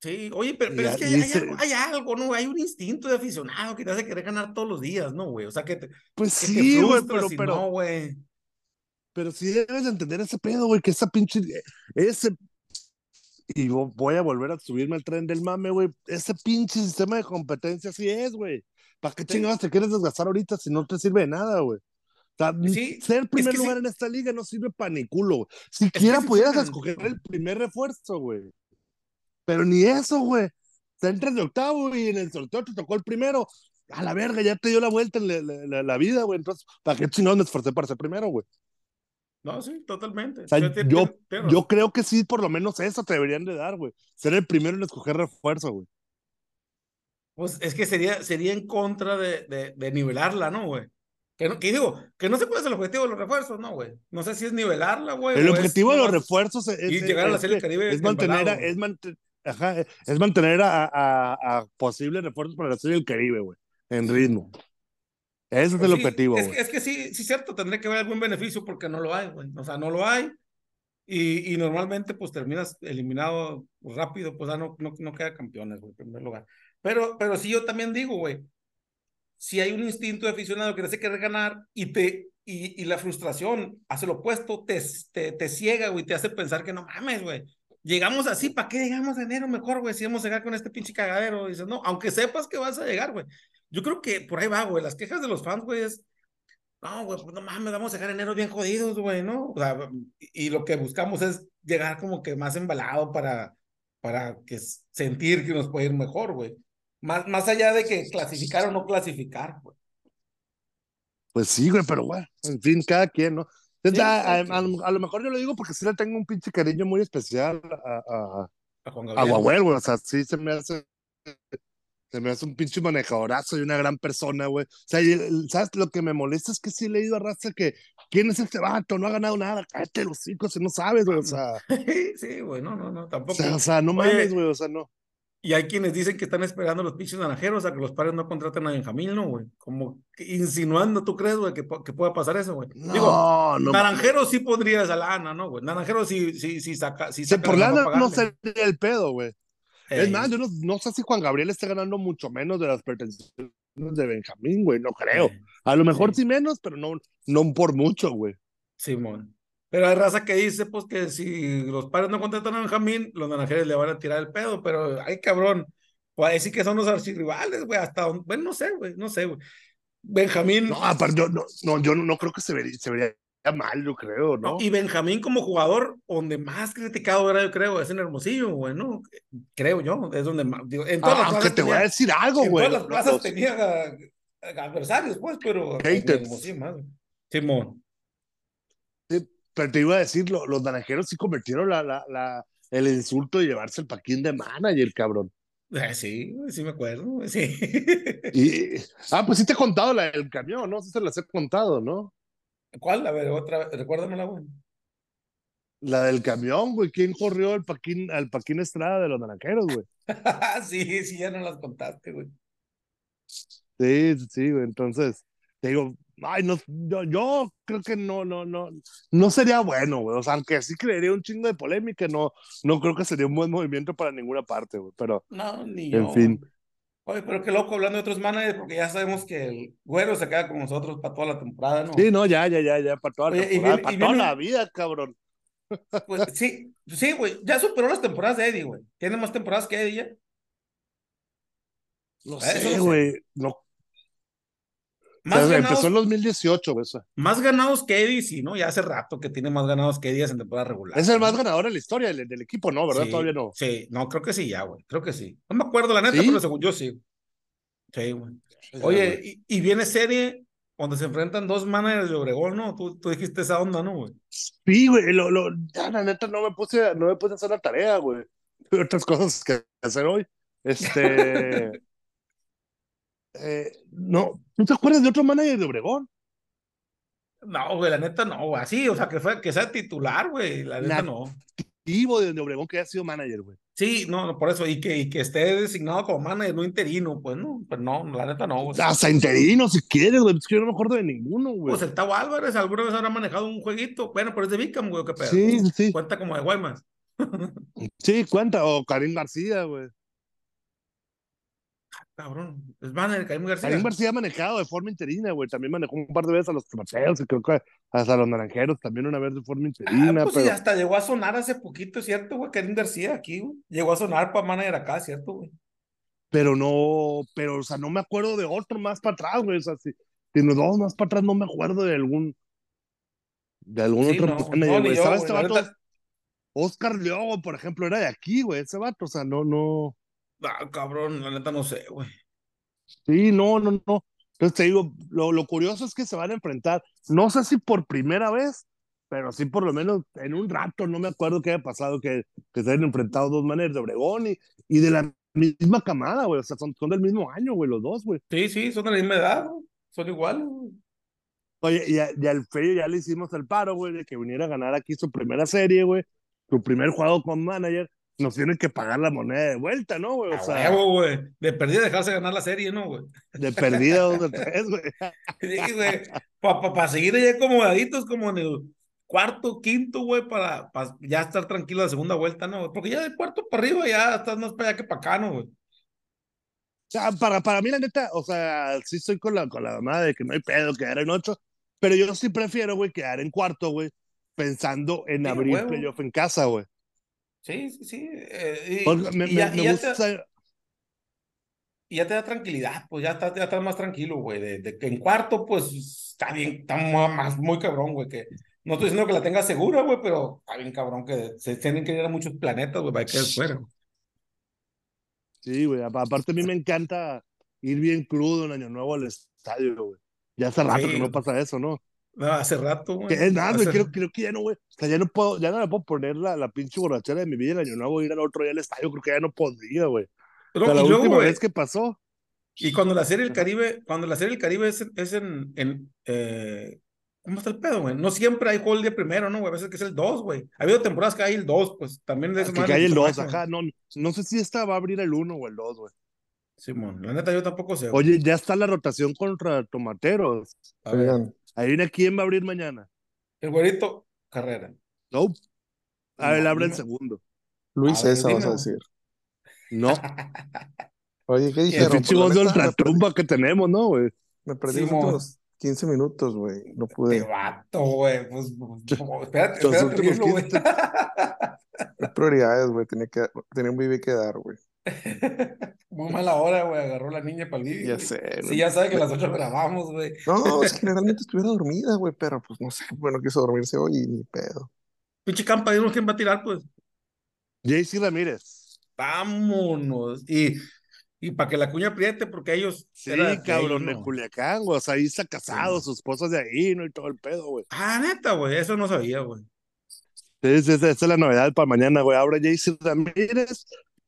Sí, oye, pero, pero Ya, es que hay, y hay se- algo, hay algo, ¿no? Hay un instinto de aficionado que te hace querer ganar todos los días, ¿no, güey? O sea, que te, Pues sí, güey, pero, si pero, no, güey. Pero sí debes de entender ese pedo, güey, que esa pinche. Ese. Y vo- voy a volver a subirme al tren del mame, güey. Ese pinche sistema de competencia sí es, güey. ¿Para qué chingados te quieres desgastar ahorita si no te sirve de nada, güey? O sea, Sí, ser primer que sí. lugar en esta liga no sirve para ni culo, güey. Siquiera pudieras escoger el primer refuerzo, güey. Pero ni eso, güey. Sea, entras de octavo y en el sorteo te tocó el primero. A la verga, ya te dio la vuelta en la, la- la- la vida, güey. Entonces, ¿para qué chingados me esforcé para ser primero, güey? No, sí, totalmente. O sea, Sí, tiene- yo, tiene- yo creo que sí, por lo menos eso te deberían de dar, güey. Ser el primero en escoger refuerzo, güey. Pues es que sería, sería en contra de, de, de nivelarla, ¿no, güey? Que, no, que digo, que no sé cuál es el objetivo de los refuerzos, ¿no, güey? No sé si es nivelarla, güey. El es objetivo de los refuerzos es, y es- llegar a la Serie Caribe es mantener, a, es, mante- ajá, es mantener a, a- a posibles refuerzos para la Serie del Caribe, güey. En ritmo. Ese es Pues el sí, objetivo, es, es que sí, sí, cierto, tendría que haber algún beneficio porque no lo hay, güey. O sea, no lo hay. Y, y normalmente, pues terminas eliminado rápido, pues ya no, no, no queda campeones, güey, en primer lugar. Pero, pero sí, yo también digo, güey, si hay un instinto de aficionado que te hace querer ganar y, te, y, y la frustración hace lo opuesto, te, te, te ciega, güey, te hace pensar que no mames, güey. Llegamos así, ¿para qué llegamos en enero mejor, güey? Si vamos a llegar con este pinche cagadero. Dices, no, aunque sepas que vas a llegar, güey. Yo creo que por ahí va, güey. Las quejas de los fans, güey, es. No, güey, pues no mames, vamos a en enero bien jodidos, güey, ¿no? O sea, y, lo que buscamos es llegar como que más embalado para, para que sentir que nos puede ir mejor, güey. Más, más allá de que clasificar o no clasificar, güey. Pues sí, güey, pero bueno, en fin, cada quien, ¿no? Sí, a, a- cada a- quien. a lo mejor yo lo digo porque sí le tengo un pinche cariño muy especial a, a, A Juan Gabriel. Guagüel, güey. O sea, sí se me hace. Se me hace un pinche manejadorazo y una gran persona, güey. O sea, ¿sabes? Lo que me molesta es que sí he leído a raza que. ¿Quién es este vato? No ha ganado nada. Cállate los hocico si no sabes, güey. O sea, sí, güey, no, no, no, o tampoco. sea, o sea, no Oye, mames, güey. O sea, no. Y hay quienes dicen que están esperando los pinches naranjeros a que los padres no contraten a Benjamín, ¿no, güey? Como insinuando, ¿tú crees, güey, que, pu- que pueda pasar eso, güey? Digo, No, no. Naranjero sí podría esa lana, ¿no, güey? Naranjero sí, sí, sí saca, sí saca por lana no pagarle. sería el pedo, güey. Es más, yo no, no sé si Juan Gabriel esté ganando mucho menos de las pretensiones de Benjamín, güey. No creo. A lo mejor Sí. sí menos, pero no, no por mucho, güey. Simón. Pero hay raza que dice, pues, que si los padres no contratan a Benjamín, los naranjeros le van a tirar el pedo, pero, ay, cabrón, pues sí que son los archirrivales, güey, hasta donde, bueno, no sé, güey, no sé, güey. Benjamín, No, aparte, yo no, no, yo no creo que se vería, se vería mal, yo creo, ¿no? no, y Benjamín como jugador, donde más criticado era, yo creo, es en Hermosillo, güey, ¿no? Creo yo, es donde más, digo, en todas Ah, las aunque plazas te voy a decir algo, en güey. todas las plazas los- tenía ah, adversarios, pues, pero en. Hermosillo más. Simón. Sí, pero te iba a decir, lo- los naranjeros sí convirtieron la, la, la, el insulto de llevarse el paquín de manager, cabrón. Eh, sí, sí me acuerdo, sí. Y, ah, pues sí te he contado la del camión, ¿no? Sí se las he contado, ¿no? ¿Cuál? A ver, otra vez, recuérdamela, güey. La del camión, güey. ¿Quién corrió el paquín, al paquín Estrada de los naranjeros, güey? sí, sí, ya no las contaste, güey. Sí, sí, sí, güey. Entonces, te digo, ay, no, yo, yo creo que no, no, no, no sería bueno, güey. O sea, aunque sí creería un chingo de polémica, no, no creo que sería un buen movimiento para ninguna parte, güey. Pero, No, ni En yo. fin. Oye, pero qué loco hablando de otros managers, porque ya sabemos que el güero se queda con nosotros para toda la temporada, ¿no? sí, no, ya, ya, ya, ya, para toda la Oye, y temporada, viene- para y toda la vida, cabrón. Pues sí, sí, güey. Ya superó las temporadas de Eddie, güey. Tiene más temporadas que Eddie ya. No sé, güey. No, o Más, sea, ganados, empezó en 2018, güey. más ganados que Eddie, sí, ¿no? Ya hace rato que tiene más ganados que Eddie en temporada regular. Es el más ganador en la historia del, del equipo, ¿no? ¿Verdad? Sí, Todavía no. Sí, no, creo que sí, ya, güey. Creo que sí. No me acuerdo la neta, ¿Sí? pero según yo sí. Sí, güey. Oye, y, y viene serie donde se enfrentan dos managers de Obregón, ¿no? Tú, tú dijiste esa onda, ¿no, güey? Sí, güey, lo, lo, ya la neta no me puse, no me puse a hacer la tarea, güey. Tuve otras cosas que hacer hoy. Este. eh, no, ¿no te acuerdas de otro manager de Obregón? No, güey, la neta no, güey. Así, o sea, que, fue, que sea titular, güey. La neta Na- no. De, de Obregón que haya sido manager, güey. Sí, no, no, por eso. Y que, y que esté designado como manager, no interino, pues no. Pues no, la neta no, güey. Hasta interino, si quieres, güey. Es que yo no me acuerdo de ninguno, güey. Pues el Tavo Álvarez alguna vez habrá manejado un jueguito. Bueno, pero es de Vicam, güey, qué pedo. sí, sí, Cuenta como de Guaymas. sí, cuenta. O Karim García, güey. Cabrón. Es manager, Karim García. Karim García ha manejado de forma interina, güey. También manejó un par de veces a los tomateros y creo que hasta a los naranjeros también una vez de forma Ah, interina, pues sí, pero. hasta llegó a sonar hace poquito, ¿cierto, güey? Karim García aquí, güey. Llegó a sonar para manager acá, ¿cierto, güey? pero no, pero, o sea, no me acuerdo de otro más para atrás, güey. O sea, si, si nos vamos más para atrás, no me acuerdo de algún, de algún Sí, otro no, no, güey. yo, ¿Sabes güey, este vato? neta. Oscar León, por ejemplo, era de aquí, güey, ese vato. O sea, no, no. Ah, cabrón, la neta no sé, güey. Sí, no, no, no. Entonces te digo, lo, lo curioso es que se van a enfrentar, no sé si por primera vez, pero sí por lo menos en un rato, no me acuerdo qué haya pasado, que, que se hayan enfrentado dos maneras de Obregón y, y de la misma camada, güey. O sea, son, son del mismo año, güey, los dos, güey. Sí, sí, son de la misma edad, güey. Son iguales, güey. Oye, y, a- y al Feyo ya le hicimos el paro, güey, de que viniera a ganar aquí su primera serie, güey, su primer juego con manager, nos tiene que pagar la moneda de vuelta, ¿no, güey? O sea, huevo, güey. De perdida dejarse ganar la serie, ¿no, güey? de perdida dos o tres, güey. Sí, güey. Para pa, pa seguir ahí acomodaditos como en el cuarto, quinto, güey, para, pa ya estar tranquilo la segunda vuelta, ¿no? Porque ya de cuarto para arriba ya estás más para allá que para acá, ¿no, güey? O sea, para, para mí, la neta, o sea, sí estoy con la, con la mamá de que no hay pedo quedar en ocho, pero yo sí prefiero, güey, quedar en cuarto, güey, pensando en Sí, abrir huevo. playoff en casa, güey. Sí, sí, sí. eh, y, Me, ya, me y ya te, gusta, y ya te da tranquilidad, pues ya estás, ya estás más tranquilo, güey. De, de que en cuarto, pues está bien, está más, muy cabrón, güey. Que no estoy diciendo que la tengas segura, güey, pero está bien cabrón que se tienen que ir a muchos planetas, güey, para que fuera. sí, güey, apa- aparte a mí me encanta ir bien crudo en Año Nuevo al estadio, güey. Ya hace rato Sí. que no pasa eso, ¿no? No, hace rato, güey. Que es nada, güey, hace- creo, creo que ya no, güey. O sea, ya no puedo, ya no me puedo poner la, la pinche borrachera de mi vida el año nuevo, ir al otro día al estadio, creo que ya no podría, güey. O No, sea, la y luego, última güey, vez que pasó, Y cuando la serie del Caribe, cuando la serie del Caribe es, en- es en, en eh, ¿cómo está el pedo, güey? No siempre hay juego el día primero, ¿no, güey? A veces que es el 2, güey. Ha habido temporadas que hay el 2, pues también de esa que cae el le 2, gusta más, ajá, no, no sé si esta va a abrir el 1 o el 2, güey. Simón, la neta yo tampoco sé. Oye, ya está la rotación contra Tomateros. A ver, Adivina quién va a abrir mañana. el güerito, carrera. No. A ver, abre el segundo. Luis ver, César, vas a decir. No. Oye, ¿qué El dijeron? pinche Pues, voz de ultratumba que tenemos, ¿no, güey? Me perdí últimos 15 minutos, güey. No Te pude. vato, güey. Pues, pues, como- espérate, Los espérate, güey. 15. Hay prioridades, güey. Tenía, que, tenía un bebé que dar, güey. Muy mala hora, güey. Agarró la niña para el vídeo. Ya güey. sé, Sí, güey. ya sabe que a las 8 grabamos, güey. No, es que generalmente estuviera dormida, güey, pero pues no sé, bueno, quiso dormirse hoy y ni pedo. Pinche campa, quién va a tirar, pues. JC Ramírez. Vámonos. Y, y para que la cuña apriete, porque ellos. Sí, cabrón, de ¿no? Culiacán, güey. O sea, ahí está casado, Sí. su esposa es de ahí, ¿no? Y todo el pedo, güey. Ah, neta, güey. Eso no sabía, güey. Sí, sí, sí, esa es la novedad para mañana, güey. Ahora JC Ramírez,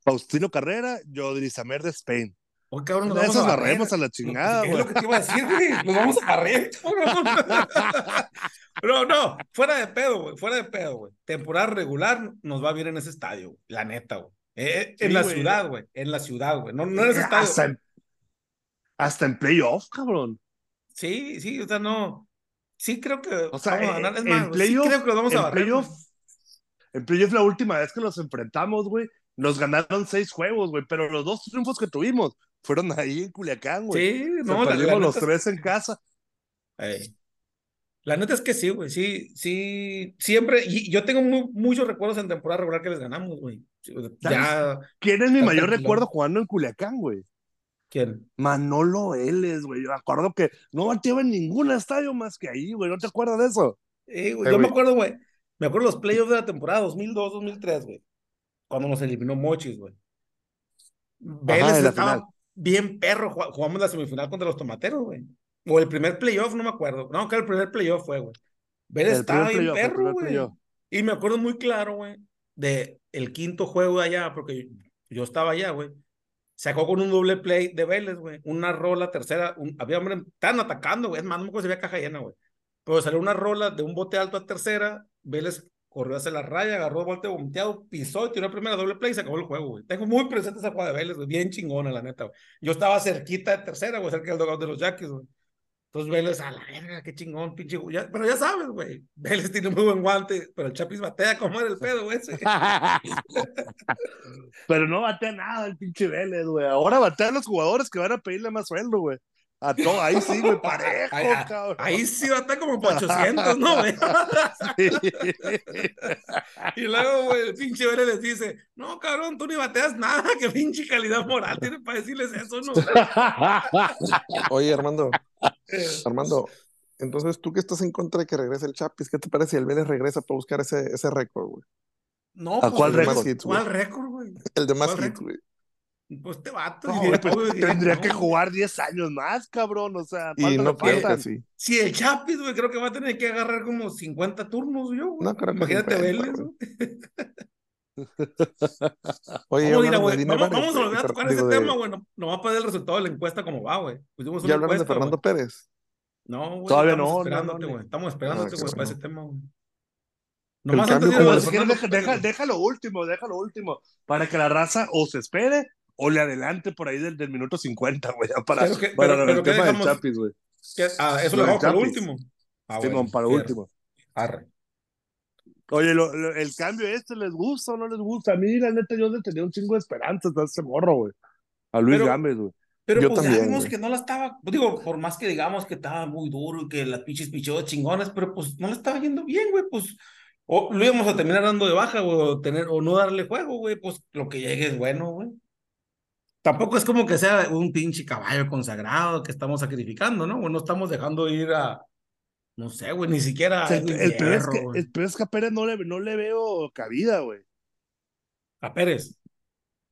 Faustino Carrera, Yodri Samer de Spain. Oye, cabrón, nos vamos a las barrer. remos a la chingada, Es güey. lo que te iba a decir, güey. Nos vamos a barrer. Pero no, fuera de pedo, güey. Fuera de pedo, güey. Temporada regular nos va bien en ese estadio, güey. La neta, güey. Eh, en Sí, la güey. ciudad, güey. En la ciudad, güey. No, no en ese estadio. hasta, en, hasta en playoff, cabrón. Sí, sí, o sea, no. Sí creo que O sea, vamos a ganar. Es en más, sí creo que nos vamos a en barrer. playoff, en playoff la última vez que los enfrentamos, güey, nos ganaron seis juegos, güey, pero los dos triunfos que tuvimos fueron ahí en Culiacán, güey. Sí, no, la, perdimos la los neta es- tres en casa. Ey. La neta es que sí, güey, sí, sí, siempre, y yo tengo mu- muchos recuerdos en temporada regular que les ganamos, güey. Ya, ¿Quién es mi Está mayor tranquilo. recuerdo jugando en Culiacán, güey? ¿quién? Manolo Vélez, güey. Yo me acuerdo que no bateaba en ningún estadio más que ahí, güey. ¿No te acuerdas de eso? Eh, güey, yo me acuerdo, güey, me acuerdo los playoffs de la temporada 2002, 2003, güey, cuando nos eliminó Mochis, güey. Vélez estaba final. bien perro, jugamos la semifinal contra los tomateros, güey. O el primer playoff, no me acuerdo. No, que el primer playoff fue, güey. Vélez estaba bien perro, güey. Y me acuerdo muy claro, güey, de el quinto juego de allá, porque yo, yo estaba allá, güey. Sacó con un doble play de Vélez, güey. Una rola, tercera. un- había hombre, estaban atacando, güey. Es más, no me acuerdo si había caja llena, güey. Pero salió una rola de un bote alto a tercera. Vélez corrió hacia la raya, agarró el bote volteado, pisó y tiró el primera doble play y se acabó el juego, güey. Tengo muy presente esa jugada de Vélez, güey. Bien chingona, la neta, güey. Yo estaba cerquita de tercera, güey, cerca del dogout de los Yaquis, güey. Entonces Vélez, a la verga, qué chingón, pinche. güey. Pero ya sabes, güey. Vélez tiene muy buen guante, pero el Chapis batea como era el pedo, güey. Pero no batea nada el pinche Vélez, güey. Ahora batean los jugadores que van a pedirle más sueldo, güey. A todo, ahí sí, güey, parejo, Ahí- ahí- cabrón. Ahí sí batea como por 800, ¿no, güey? Y luego, güey, el pinche Vélez les dice, no, cabrón, tú ni bateas nada, que pinche calidad moral tienes para decirles eso, ¿no? Oye, Armando, Eh, Armando, entonces tú que estás en contra de que regrese el Chapis, ¿qué te parece si el Vélez regresa para buscar ese, ese récord, güey? No, ¿A pues, cuál récord? ¿Cuál récord, güey? El de más ¿Cuál hits, güey. Pues te vato. No, pues, tendría no. que jugar 10 años más, cabrón. O sea, Y ¿cuánto no faltan? sí. Si el Chapis, güey, creo que va a tener que agarrar como 50 turnos yo, güey. No creo que Imagínate 50, Vélez. Oye, Vamos, güey, vamos, vamos a volver a tocar ese de- tema, güey. No, no va a poder el resultado de la encuesta como va, güey. Pusimos ¿Ya una hablaron de Fernando güey. Pérez? No, güey, Todavía estamos no, esperándote, no, güey. no. Estamos esperándote, Ah, güey, para ese tema, güey. Nomás antes de deja, deja lo último, deja lo último. Para que la raza o se espere o le adelante por ahí del, del minuto 50, güey. Para, Pero que- para pero- el pero ¿qué tema del? Chapis, güey. Ah, eso Lo dejamos para último. Ah, Simón, bueno, para último. Arre. Oye, lo- lo- el cambio este, ¿les gusta o no les gusta? A mí, la neta, yo le tenía un chingo de esperanzas de ese morro, güey. A Luis Pero- Gámez, güey. Pero Yo pues ya también, vimos güey. que no la estaba, digo, por más que digamos que estaba muy duro y que las pinches picheos chingonas, pero pues no le estaba yendo bien, güey, pues o lo íbamos a terminar dando de baja, güey, o tener, o no darle juego, güey, pues lo que llegue es bueno, güey. Tampoco es como que sea un pinche caballo consagrado que estamos sacrificando, ¿no? O no estamos dejando ir a, no sé, güey, ni siquiera O sea, a el, el peor es que, güey. el peor es que a Pérez no le, no le veo cabida, güey. A Pérez.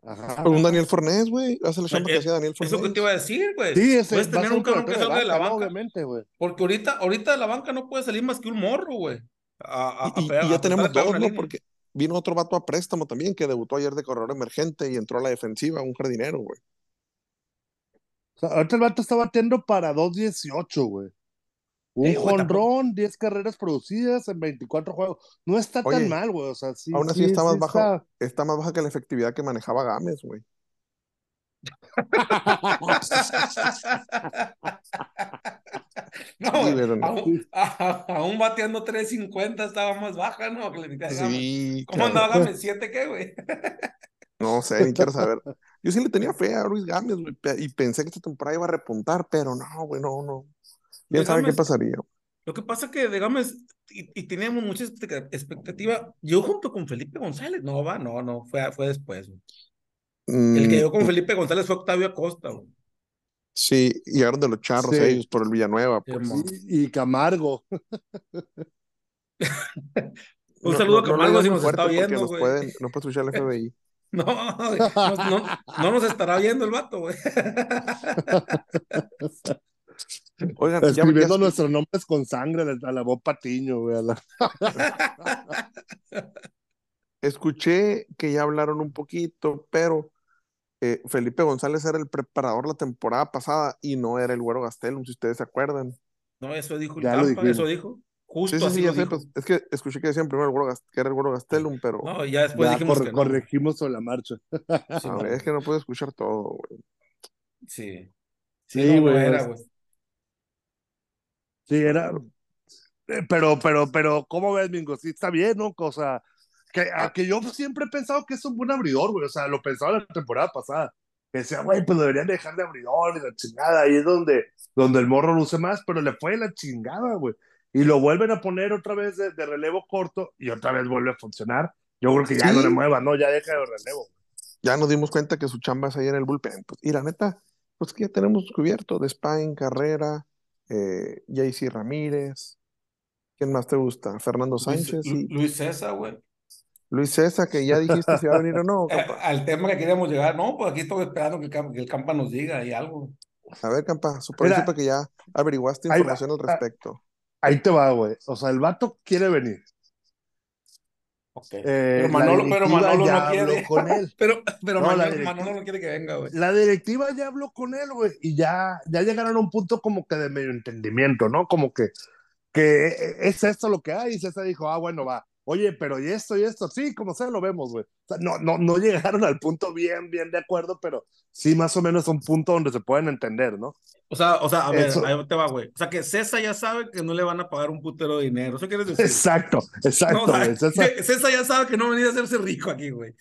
Ajá. Un Daniel Fornés, güey. Hace la chamba Eh, que hacía Daniel Eso que Fornés. te iba a decir, güey. Sí, ese Puedes tener un cabrón que salga de la banca. Obviamente, güey. Porque ahorita, ahorita de la banca no puede salir más que un morro, güey. A, a- a Y, y- ya tenemos dos, ¿no? línea. Porque vino otro vato a préstamo también que debutó ayer de corredor emergente y entró a la defensiva, un jardinero, güey. O sea, ahorita el vato está batiendo para 2.18, güey. Un jonrón, 10 carreras producidas en 24 juegos. No está Oye, tan mal, güey. O sea, sí. aún así sí, está más sí bajo. está- Está más baja que la efectividad que manejaba Gámez, güey. No, aún, aún bateando 350 estaba más baja, ¿no? La Gámez. Sí, ¿Cómo claro. andaba Gámez? ¿Siete qué, güey? No sé, ni quiero saber. Yo sí le tenía fe a Luis Gámez, güey, y pensé que esta temporada iba a repuntar, pero no, güey, no, no. ¿Quién sabe qué pasaría? Lo que pasa que de Gámez, y, y teníamos mucha expecta- expectativa, yo junto con Felipe González, no va, no, no, fue, fue después. güey. El que Mm, llegó con Felipe González fue Octavio Acosta. güey. Sí, llegaron de los charros Sí. ellos por el Villanueva. Pues. Y, y Camargo. Un No- saludo no- a no Camargo digas si nos está viendo, nos güey. pueden- No puede escuchar el FBI. No, no, no, no nos estará viendo el vato, güey. Oigan, ya- Escribiendo ya- nuestros nombres con sangre, le alabó Patiño, güey. a la- escuché que ya hablaron un poquito, pero eh, Felipe González era el preparador la temporada pasada y no era el Güero Gastelum, si ustedes se acuerdan. No, eso dijo el Ya Campa, eso dijo. Justo Sí, sí, así sí, lo ya sé, dijo. pues, es que escuché que decían primero el Güero Gas- que era el Güero Gastelum, pero No, ya después ya dijimos que no. corregimos sobre la marcha. A ver, es que no puedo escuchar todo, güey. Sí. Sí, Sí, no, no güey, era, güey. Sí, era. eh, Pero, pero, pero, ¿cómo ves, Mingo? Sí, está bien, ¿no? O sea, que, a que yo siempre he pensado que es un buen abridor, güey. O sea, lo pensaba la temporada pasada. Que decía, güey, pues deberían dejar de abridor y la chingada. Ahí es donde, donde el morro luce más, pero le fue la chingada, güey. Y lo vuelven a poner otra vez de, de relevo corto y otra vez vuelve a funcionar. Yo creo que ya Sí. no le mueva, ¿no? Ya deja de relevo. Ya nos dimos cuenta que su chamba es ahí en el bullpen. Pues, y la neta, pues que ya tenemos cubierto de Spain, Carrera, eh, JC Ramírez. ¿Quién más te gusta? Fernando Sánchez Luis, y Luis César, güey. Luis César, que ya dijiste si va a venir o no. Eh, Campa. al tema que queríamos llegar, no, pues aquí estoy esperando que, el Cam- que el Campa nos diga y algo. A ver, Campa, supe que ya averiguaste ahí va. información al Ah. respecto. Ahí te va, güey. O sea, el vato quiere venir. Ok. Eh, pero Manolo, pero Manolo no quiere. con él. Pero, pero No, Manolo, Manolo no quiere que venga, güey. la directiva ya habló con él, güey, y ya, ya llegaron a un punto como que de medio entendimiento, ¿no? Como que, que es esto lo que hay, y César dijo, ah, bueno, va, oye, pero y esto y esto, sí, como sea, lo vemos, güey. O sea, no, no, no llegaron al punto bien, bien de acuerdo, pero sí más o menos a un punto donde se pueden entender, ¿no? O sea, o sea, a ver, Eso- ahí te va, güey. O sea, que César ya sabe que no le van a pagar un putero de dinero. ¿Eso quieres decir? Exacto, No, exacto, o sea, güey. César- César ya sabe que no venía a hacerse rico aquí, güey.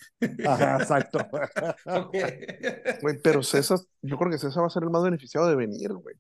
Ajá, exacto. Ok. Güey, pero César, yo creo que César va a ser el más beneficiado de venir, güey.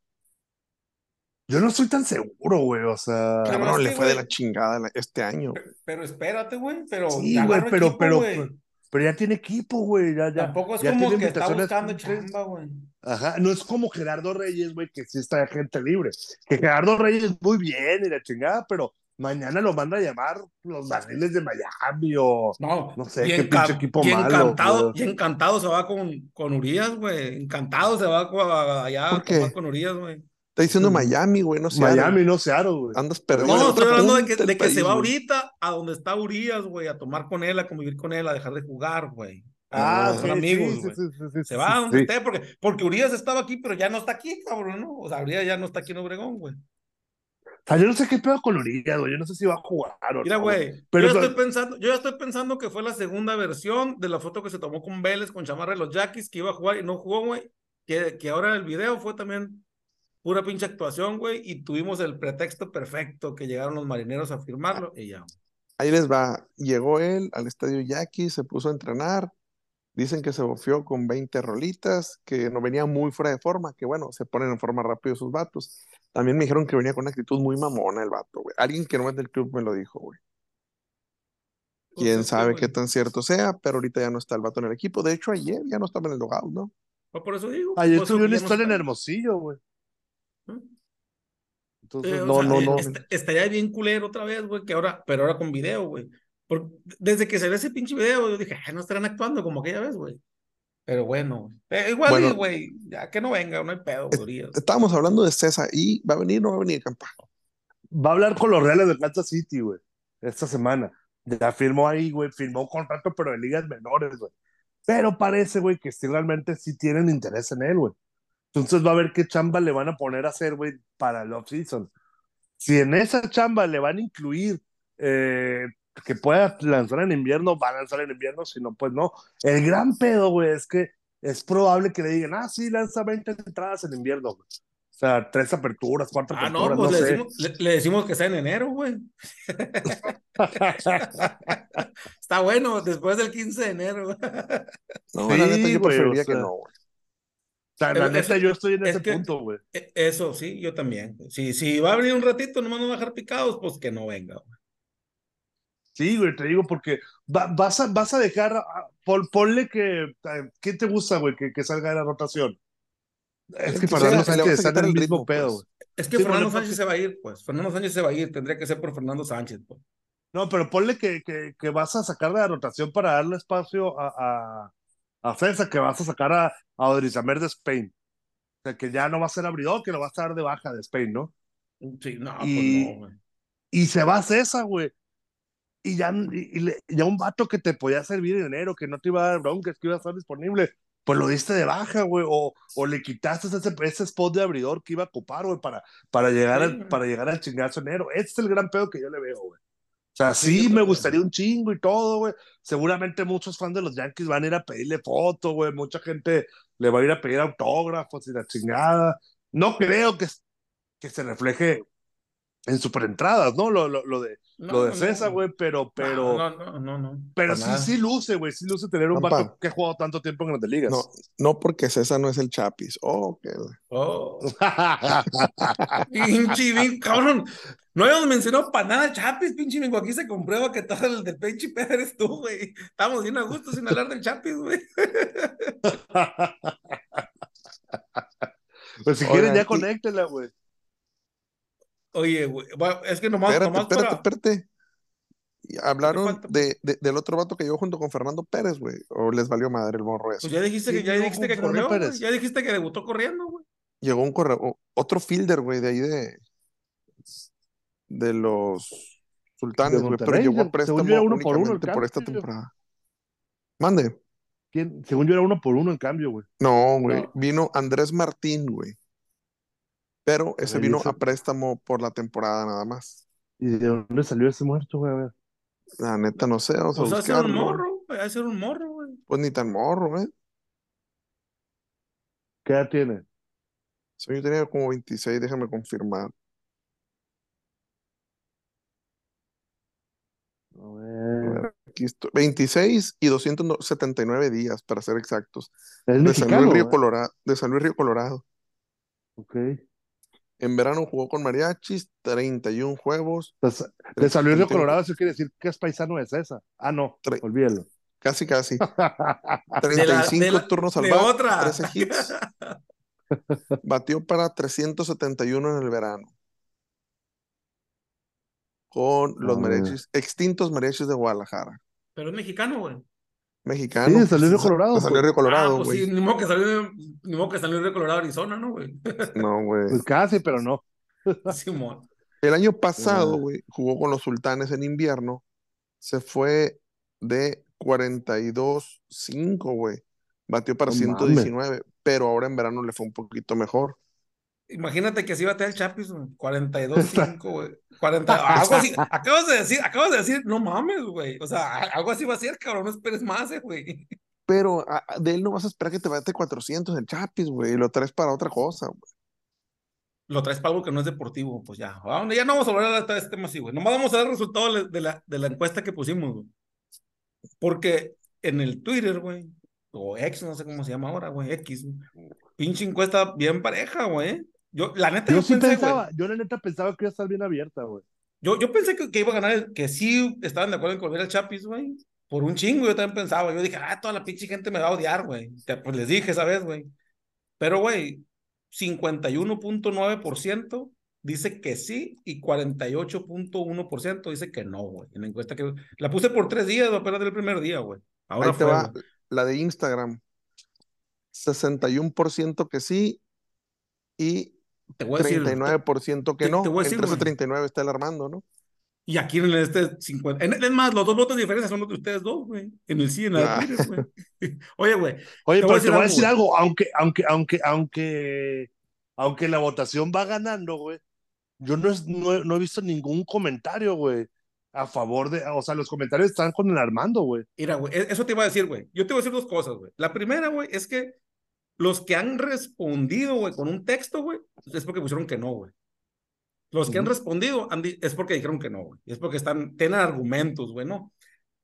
Yo no estoy tan seguro, güey, o sea... Cabrón, es le fue de la chingada este año. Pero espérate, güey. Pero Sí, güey, pero, equipo, pero, güey. pero ya tiene equipo, güey, ya, ya. Tampoco es ya como que está buscando chamba, güey. Ajá, no es como Gerardo Reyes, güey, que sí está gente libre. Que Gerardo Reyes muy bien y la chingada, pero mañana lo van a llamar los barriles de Miami o No, no sé qué pinche equipo y malo. encantado, y encantado se va con, con Urias, güey. Encantado se va con- allá con Urias, güey. Está diciendo. Miami, güey, no sé. Miami, no Seattle, güey. Andas perdido. No, estoy hablando de que, de se va güey. ahorita a donde está Urias, güey, a tomar con él, a convivir con él, a dejar de jugar, güey. Ah, sí, son amigos, sí, sí, güey. sí, sí, sí, Se va a donde sí. esté, porque, porque Urias estaba aquí, pero ya no está aquí, cabrón, ¿no? O sea, Urias ya no está aquí en Obregón, güey. O sea, yo no sé qué pedo con Urias, güey. Yo no sé si va a jugar o Mira, no, güey, Pero yo ya estoy pensando, yo ya estoy pensando que fue la segunda versión de la foto que se tomó con Vélez, con chamarra de los Yaquis, que iba a jugar y no jugó, güey. Que, que ahora el video fue también pura pinche actuación, güey, y tuvimos el pretexto perfecto que llegaron los marineros a firmarlo y ya. Ahí les va. Llegó él al estadio Yaqui, se puso a entrenar. Dicen que se bofió con 20 rolitas, que no venía muy fuera de forma, que bueno, se ponen en forma rápido sus vatos. También me dijeron que venía con una actitud muy mamona el vato, güey. Alguien que no es del club me lo dijo, güey. Quién Pues, sabe qué tan cierto sea, pero ahorita ya no está el vato en el equipo. De hecho, ayer ya no estaba en el logout, ¿no? Pues por eso digo. Ayer eso tuve una no historia en. Hermosillo, güey. ¿Eh? Entonces, Eh, no, sea, no, eh, no. est- estaría bien culero otra vez, güey, que ahora, pero ahora con video, güey. Por- desde que salió ese pinche video, yo dije, "Ay, no estarán actuando como aquella vez, güey. Pero bueno, eh, igual, Bueno. güey, ya que no venga, no hay pedo, güey. Estábamos hablando de César y va a venir, no va a venir, campa. Va a hablar con los Reales de Kansas City, güey, esta semana. Ya firmó ahí, güey, firmó un contrato, pero de ligas menores, güey. Pero parece, güey, que sí realmente sí tienen interés en él, güey. Entonces va a ver qué chamba le van a poner a hacer, güey, para el off-season. Si en esa chamba le van a incluir eh, que pueda lanzar en invierno, va a lanzar en invierno, si no, pues no. El gran pedo, güey, es que es probable que le digan, ah, sí, lanza 20 entradas en invierno, güey. O sea, tres aperturas, cuatro Ah, aperturas, no, pues no, le, sé. decimos, le, le decimos que sea en enero, güey. Está bueno, después del 15 de enero. No, Sí, la neta, yo preferiría o que no, güey. O sea, la neta, yo estoy en es ese que- punto, güey. E- Eso sí, yo también. Si, si va a venir un ratito, nomás no va a dejar picados, pues que no venga. güey. Sí, güey, te digo, porque va- vas, a, vas a dejar, a- pon- ponle que, eh, ¿qué te gusta, güey? Que, que salga de la rotación. Es que le Sánchez quitar en el mismo ritmo, pedo, pues. güey. Es que Sí, Fernando Sánchez se va a ir, pues. Fernando Sánchez se va a ir, tendría que ser por Fernando Sánchez, pues. No, pero ponle que, que, que vas a sacar de la rotación para darle espacio a, a, a César, que vas a sacar a, a Odrizamer de Spain. O sea, que ya no va a ser abridor, que lo vas a dar de baja de Spain, ¿no? Sí, no, Y- pues no, güey. Y se va a César, güey. Y ya, y, y le- ya un vato que te podía servir en enero, que no te iba a dar broncas, que iba a estar disponible, pues lo diste de baja, güey, o, o le quitaste ese, ese spot de abridor que iba a ocupar, güey, para, para, llegar Sí, al, para llegar al chingazo enero. Este es el gran pedo que yo le veo, güey. O sea, Sí, me gustaría un chingo y todo, güey. Seguramente muchos fans de los Yankees van a ir a pedirle foto, güey. Mucha gente le va a ir a pedir autógrafos y la chingada. No creo que, que se refleje en superentradas, ¿no? Lo, lo, lo de, No, lo de no, César, no. güey, pero, pero, No, no, no, no. pero sí, nada. sí luce, güey, sí luce tener un vato que ha jugado tanto tiempo en grandes ligas. No, no porque César no es el Chapis. Oh, la- Oh, pinche bien, cabrón. No habíamos mencionado para nada Chapis, pinche Mingo. Aquí se comprueba que todo el del pinche pedo eres tú, güey. Estamos bien a gusto sin hablar del Chapis, güey. pues si quieren ya conéctenla, güey. Oye, güey, es que nomás, Espérate, nomás espérate, para... espérate. Hablaron de, de- del otro vato que llegó junto con Fernando Pérez, güey. O les valió madre el morro eso. Pues ya dijiste Sí, que, ya dijiste que corrió. Ya dijiste que debutó corriendo, güey. Llegó un correo, otro fielder, güey, de ahí de, de los sultanes, güey. Pero llegó a préstamo yo uno por uno por esta temporada. Mande. ¿Quién? Según yo era uno por uno en cambio, güey. No, güey. No. Vino Andrés Martín, güey. Pero ese vino a préstamo por la temporada nada más. ¿Y de dónde salió ese muerto, güey? A ver. La neta, no sé, vamos a O sea, ser un morro, güey. Ser un morro, güey. Pues ni tan morro, güey. ¿Qué edad tiene? Yo tenía como 26, déjame confirmar. A ver. Aquí estoy. 26 y 279 días, para ser exactos. Es De San Luis Río güey. Colorado. De San Luis Río Colorado. Ok. En verano jugó con mariachis, 31 juegos, De Sa- De San Luis Río 31 Colorado, eso quiere decir que es paisano de César. Ah, no, Tre- olvídalo. casi casi. De la- 35 de la- turnos al de bat, otra. 13 hits. Batió para 371 en el verano. Con los ver. mariachis, extintos mariachis de Guadalajara. Pero es mexicano, güey. Mexicano. Sí, de pues, Colorado, de San Luis pues. Río Colorado, ah, pues güey. sí, ni modo que salió, ni modo que salió de Colorado, Arizona, ¿no, güey? No, güey. Pues casi, pero no. Simón. El año pasado, güey, jugó con los sultanes en invierno. Se fue de 42-5, güey. Batió para No 119, pero ahora en verano le fue un poquito mejor. Imagínate que así va a tener el Chapis, güey. 42-5, güey. 40, algo así. Acabas de decir, acabas de decir, no mames, güey. O sea, algo así va a ser, cabrón. No esperes más, eh, güey. Pero a- a- de él no vas a esperar que te bate 400 el Chapis, güey, y lo traes para otra cosa, güey. Lo traes para algo que no es deportivo, pues ya. Ah, Ya no vamos a hablar de este tema así, güey. Nomás vamos a dar el resultado de la, de la encuesta que pusimos, güey. Porque en el Twitter, güey, o X, no sé cómo se llama ahora, güey, X, güey, pinche encuesta bien pareja, güey. Yo, la neta, Yo yo, sí pensé, pensaba, güey. yo la neta pensaba que iba a estar bien abierta, güey. Yo, yo pensé que, que iba a ganar, el- que sí estaban de acuerdo en volver al Chapis, güey. Por un chingo, yo también pensaba. Yo dije, ah, toda la pinche gente me va a odiar, güey. Pues les dije esa vez, güey. Pero, güey, 51.9% dice que sí y 48.1% dice que no, güey. En la encuesta que la puse por tres días, apenas del primer día, güey. Ahora Ahí te fue, va güey. la de Instagram. 61% que sí y Te voy a decir. 39% que te- no. te voy a decir, Entre ese güey. 39 está el Armando, ¿no? Y aquí en este 50. en- Es más, los dos votos de diferencia son los de ustedes dos, güey. En el sí, en la Ah. Twitter, güey. Oye, güey. Oye, Te voy a pero te voy a decir algo, aunque, aunque, aunque, aunque, aunque la votación va ganando, güey, yo no, es- no, he- no he visto ningún comentario, güey, a favor de, o sea, los comentarios están con el Armando, güey. Mira, güey, e- eso te iba a decir, güey. Yo te voy a decir dos cosas, güey. La primera, güey, es que los que han respondido, güey, con un texto, güey, es porque pusieron que no, güey. Los que han respondido han es porque dijeron que no, güey. Es porque están, tienen argumentos, güey, ¿no?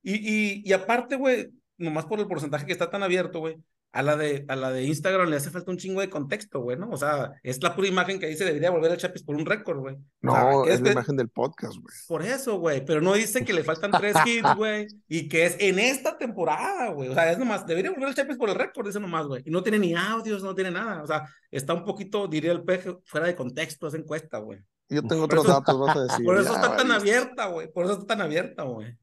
Y, y, y aparte, güey, nomás por el porcentaje que está tan abierto, güey, a la de, a la de Instagram le hace falta un chingo de contexto, güey, ¿no? O sea, es la pura imagen que dice debería volver al Chapis por un récord, güey. No, o sea, es, la imagen del podcast, güey. Por eso, güey, pero no dice que le faltan tres hits, güey, y que es en esta temporada, güey. O sea, es nomás, debería volver al Chapis por el récord, dice nomás, güey. Y no tiene ni audios, no tiene nada. O sea, está un poquito, diría el peje, fuera de contexto esa encuesta, güey. Yo tengo otros datos, vas a decir. Por eso está tan abierta, güey. Por eso está tan abierta, güey.